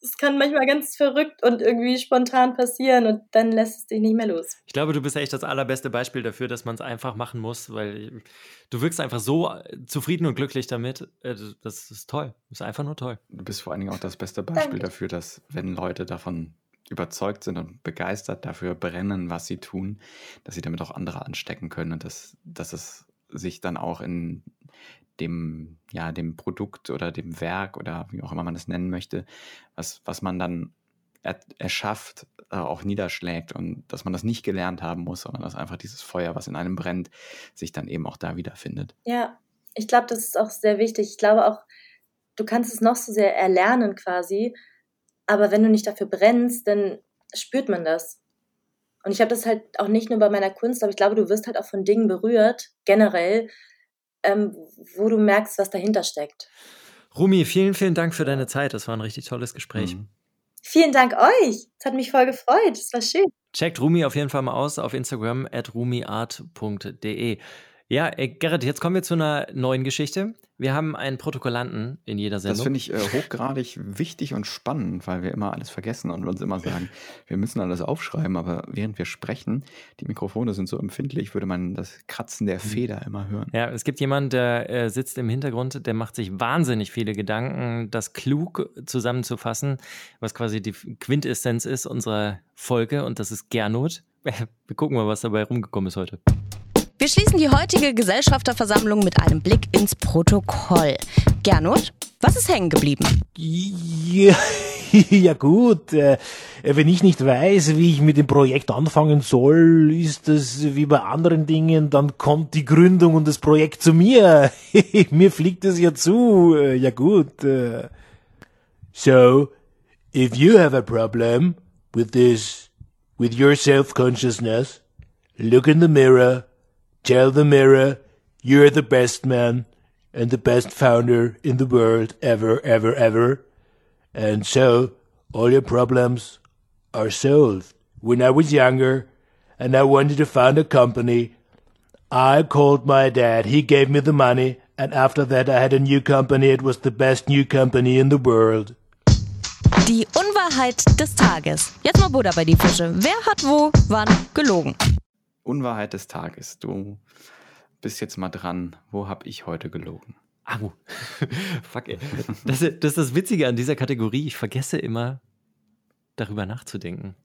es kann manchmal ganz verrückt und irgendwie spontan passieren und dann lässt es dich nicht mehr los. Ich glaube, du bist echt das allerbeste Beispiel dafür, dass man es einfach machen muss, weil du wirkst einfach so zufrieden und glücklich damit. Äh, das ist toll. Das ist einfach nur toll. Du bist vor allen Dingen auch das beste Beispiel Danke. dafür, dass wenn Leute davon überzeugt sind und begeistert dafür brennen, was sie tun, dass sie damit auch andere anstecken können und dass, dass es sich dann auch in dem, ja, dem Produkt oder dem Werk oder wie auch immer man es nennen möchte, was, was man dann er, erschafft, äh, auch niederschlägt und dass man das nicht gelernt haben muss, sondern dass einfach dieses Feuer, was in einem brennt, sich dann eben auch da wiederfindet. Ja, ich glaube, das ist auch sehr wichtig. Ich glaube auch, du kannst es noch so sehr erlernen quasi, aber wenn du nicht dafür brennst, dann spürt man das. Und ich habe das halt auch nicht nur bei meiner Kunst, aber ich glaube, du wirst halt auch von Dingen berührt, generell, ähm, wo du merkst, was dahinter steckt. Rumi, vielen, vielen Dank für deine Zeit. Das war ein richtig tolles Gespräch. Mhm. Vielen Dank euch. Es hat mich voll gefreut. Es war schön. Checkt Rumi auf jeden Fall mal aus auf Instagram at rumiart.de. Ja, äh, Gerrit, jetzt kommen wir zu einer neuen Geschichte. Wir haben einen Protokollanten in jeder Sendung. Das finde ich äh, hochgradig wichtig und spannend, weil wir immer alles vergessen und uns immer sagen, wir müssen alles aufschreiben, aber während wir sprechen, die Mikrofone sind so empfindlich, würde man das Kratzen der mhm. Feder immer hören. Ja, es gibt jemanden, der äh, sitzt im Hintergrund, der macht sich wahnsinnig viele Gedanken, das klug zusammenzufassen, was quasi die Quintessenz ist unserer Folge und das ist Gernot. (laughs) Wir gucken mal, was dabei rumgekommen ist heute. Wir schließen die heutige Gesellschafterversammlung mit einem Blick ins Protokoll. Gernot, was ist hängen geblieben? Ja, (laughs) ja gut, äh, wenn ich nicht weiß, wie ich mit dem Projekt anfangen soll, ist das wie bei anderen Dingen, dann kommt die Gründung und das Projekt zu mir. (laughs) mir fliegt es ja zu. Äh, ja gut. Äh. So, if you have a problem with this, with your self-consciousness, look in the mirror Tell the mirror you're the best man and the best founder in the world ever, ever, ever. And so all your problems are solved. When I was younger and I wanted to found a company, I called my dad. He gave me the money. And after that, I had a new company. It was the best new company in the world. Die Unwahrheit des Tages. Jetzt mal Buddha bei die Fische. Wer hat wo, wann gelogen? Unwahrheit des Tages. Du bist jetzt mal dran. Wo habe ich heute gelogen? Au. (laughs) Fuck, ey. Das, das ist das Witzige an dieser Kategorie. Ich vergesse immer, darüber nachzudenken.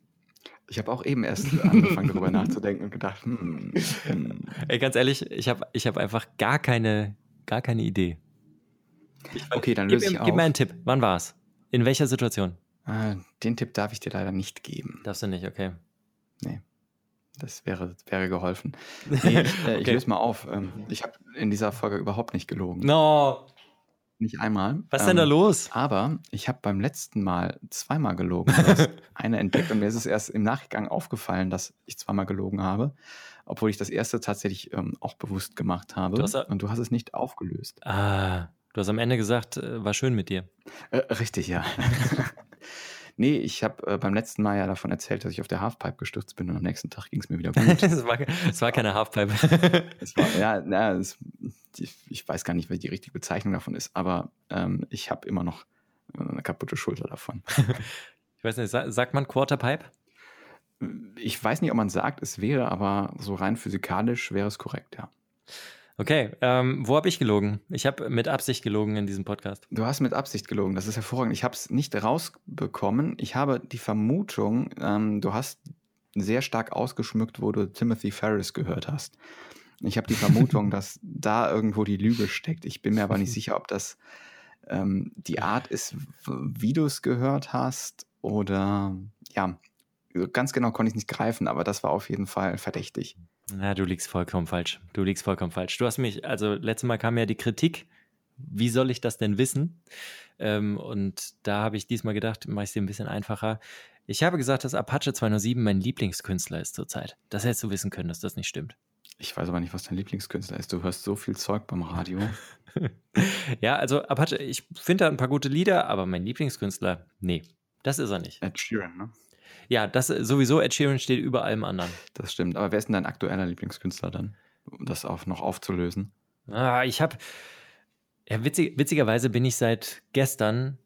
Ich habe auch eben erst angefangen, darüber nachzudenken und gedacht, hm, hm. Ey, ganz ehrlich, ich habe ich hab einfach gar keine, gar keine Idee. Okay, dann löse gib, ich auf. Gib mir einen Tipp. Wann war es? In welcher Situation? Ah, den Tipp darf ich dir leider nicht geben. Darfst du nicht, okay. Nee. Das wäre, wäre geholfen. (laughs) Nee, äh, ich löse mal auf. Ähm, ich habe in dieser Folge überhaupt nicht gelogen. No. Nicht einmal. Was ist denn da ähm, los? Aber ich habe beim letzten Mal zweimal gelogen. (laughs) eine entdeckt und mir ist es erst im Nachgang aufgefallen, dass ich zweimal gelogen habe, obwohl ich das erste tatsächlich ähm, auch bewusst gemacht habe. Du und du hast es nicht aufgelöst. Ah, du hast am Ende gesagt, äh, war schön mit dir. Äh, richtig, ja. (laughs) Nee, ich habe äh, beim letzten Mal ja davon erzählt, dass ich auf der Halfpipe gestürzt bin und am nächsten Tag ging es mir wieder (laughs) gut. Es war, war, keine Halfpipe. (laughs) es war, ja, na, es, ich, ich, weiß gar nicht, was die richtige Bezeichnung davon ist, aber ähm, ich habe immer noch eine kaputte Schulter davon. (laughs) ich weiß nicht, sagt man Quarterpipe? Ich weiß nicht, ob man sagt, es wäre, aber so rein physikalisch wäre es korrekt, ja. Okay, ähm, wo habe ich gelogen? Ich habe mit Absicht gelogen in diesem Podcast. Du hast mit Absicht gelogen, das ist hervorragend. Ich habe es nicht rausbekommen. Ich habe die Vermutung, ähm, du hast sehr stark ausgeschmückt, wo du Timothy Ferris gehört hast. Ich habe die Vermutung, (laughs) dass da irgendwo die Lüge steckt. Ich bin mir aber nicht (laughs) sicher, ob das ähm, die Art ist, wie du es gehört hast oder ja, ganz genau konnte ich nicht greifen, aber das war auf jeden Fall verdächtig. Na, du liegst vollkommen falsch. Du liegst vollkommen falsch. Du hast mich, also letztes Mal kam ja die Kritik, wie soll ich das denn wissen? Ähm, und da habe ich diesmal gedacht, mache ich es dir ein bisschen einfacher. Ich habe gesagt, dass Apache 207 mein Lieblingskünstler ist zurzeit. Das hättest du wissen können, dass das nicht stimmt. Ich weiß aber nicht, was dein Lieblingskünstler ist. Du hörst so viel Zeug beim Radio. (laughs) ja, also Apache, ich finde da ein paar gute Lieder, aber mein Lieblingskünstler, nee, das ist er nicht. Ed Sheeran, ne? Ja, das sowieso, Ed Sheeran steht über allem anderen. Das stimmt. Aber wer ist denn dein aktueller Lieblingskünstler dann? Um das auch noch aufzulösen. Ah, ich habe, ja, witzig, witzigerweise bin ich seit gestern,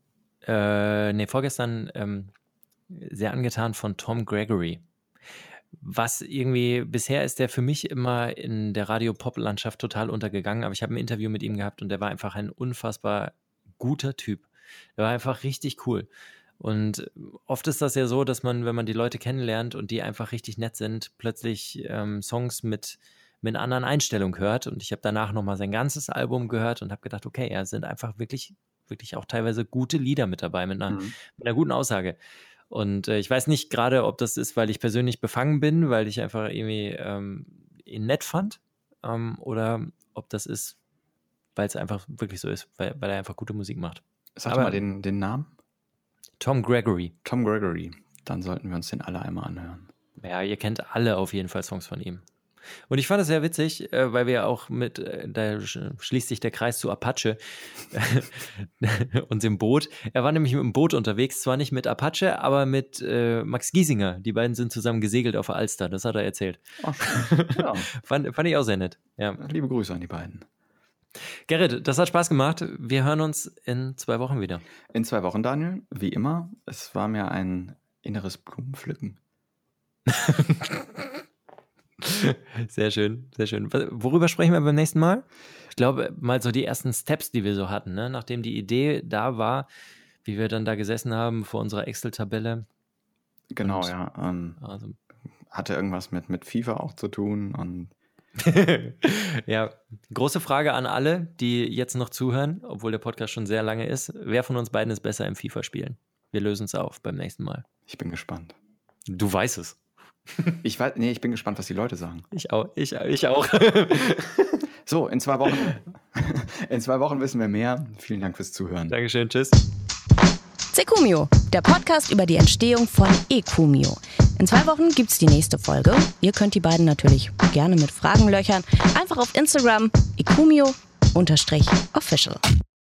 äh, nee, vorgestern ähm, sehr angetan von Tom Gregory. Was irgendwie, bisher ist der für mich immer in der Radio-Pop-Landschaft total untergegangen, aber ich habe ein Interview mit ihm gehabt und der war einfach ein unfassbar guter Typ. Der war einfach richtig cool. Und oft ist das ja so, dass man, wenn man die Leute kennenlernt und die einfach richtig nett sind, plötzlich ähm, Songs mit, mit einer anderen Einstellung hört. Und ich habe danach nochmal sein ganzes Album gehört und habe gedacht, okay, er sind einfach wirklich, wirklich auch teilweise gute Lieder mit dabei, mit einer, mhm. mit einer guten Aussage. Und äh, ich weiß nicht gerade, ob das ist, weil ich persönlich befangen bin, weil ich einfach irgendwie ähm, ihn nett fand, ähm, oder ob das ist, weil es einfach wirklich so ist, weil, weil er einfach gute Musik macht. Sag Aber, mal den, den Namen. Tom Gregory. Tom Gregory. Dann sollten wir uns den alle einmal anhören. Ja, ihr kennt alle auf jeden Fall Songs von ihm. Und ich fand es sehr witzig, äh, weil wir auch mit, äh, da schließt sich der Kreis zu Apache (laughs) und dem Boot. Er war nämlich mit dem Boot unterwegs, zwar nicht mit Apache, aber mit äh, Max Giesinger. Die beiden sind zusammen gesegelt auf der Alster, das hat er erzählt. Ach, ja. (laughs) fand, fand ich auch sehr nett. Ja. Liebe Grüße an die beiden. Gerrit, das hat Spaß gemacht. Wir hören uns in zwei Wochen wieder. In zwei Wochen, Daniel, wie immer. Es war mir ein inneres Blumenpflücken. (laughs) sehr schön, sehr schön. Worüber sprechen wir beim nächsten Mal? Ich glaube, mal so die ersten Steps, die wir so hatten, ne? nachdem die Idee da war, wie wir dann da gesessen haben vor unserer Excel-Tabelle. Genau, und, ja. Ähm, also, hatte irgendwas mit, mit FIFA auch zu tun und (laughs) ja, große Frage an alle, die jetzt noch zuhören, obwohl der Podcast schon sehr lange ist. Wer von uns beiden ist besser im FIFA spielen? Wir lösen es auf beim nächsten Mal. Ich bin gespannt. Du weißt es. (laughs) Ich weiß, nee, ich bin gespannt, was die Leute sagen. Ich auch, ich, ich auch. (laughs) so, in zwei Wochen, in zwei Wochen wissen wir mehr. Vielen Dank fürs Zuhören. Dankeschön, tschüss. Secumio, der Podcast über die Entstehung von Ecumio. In zwei Wochen gibt es die nächste Folge. Ihr könnt die beiden natürlich gerne mit Fragen löchern. Einfach auf Instagram ecumio-official.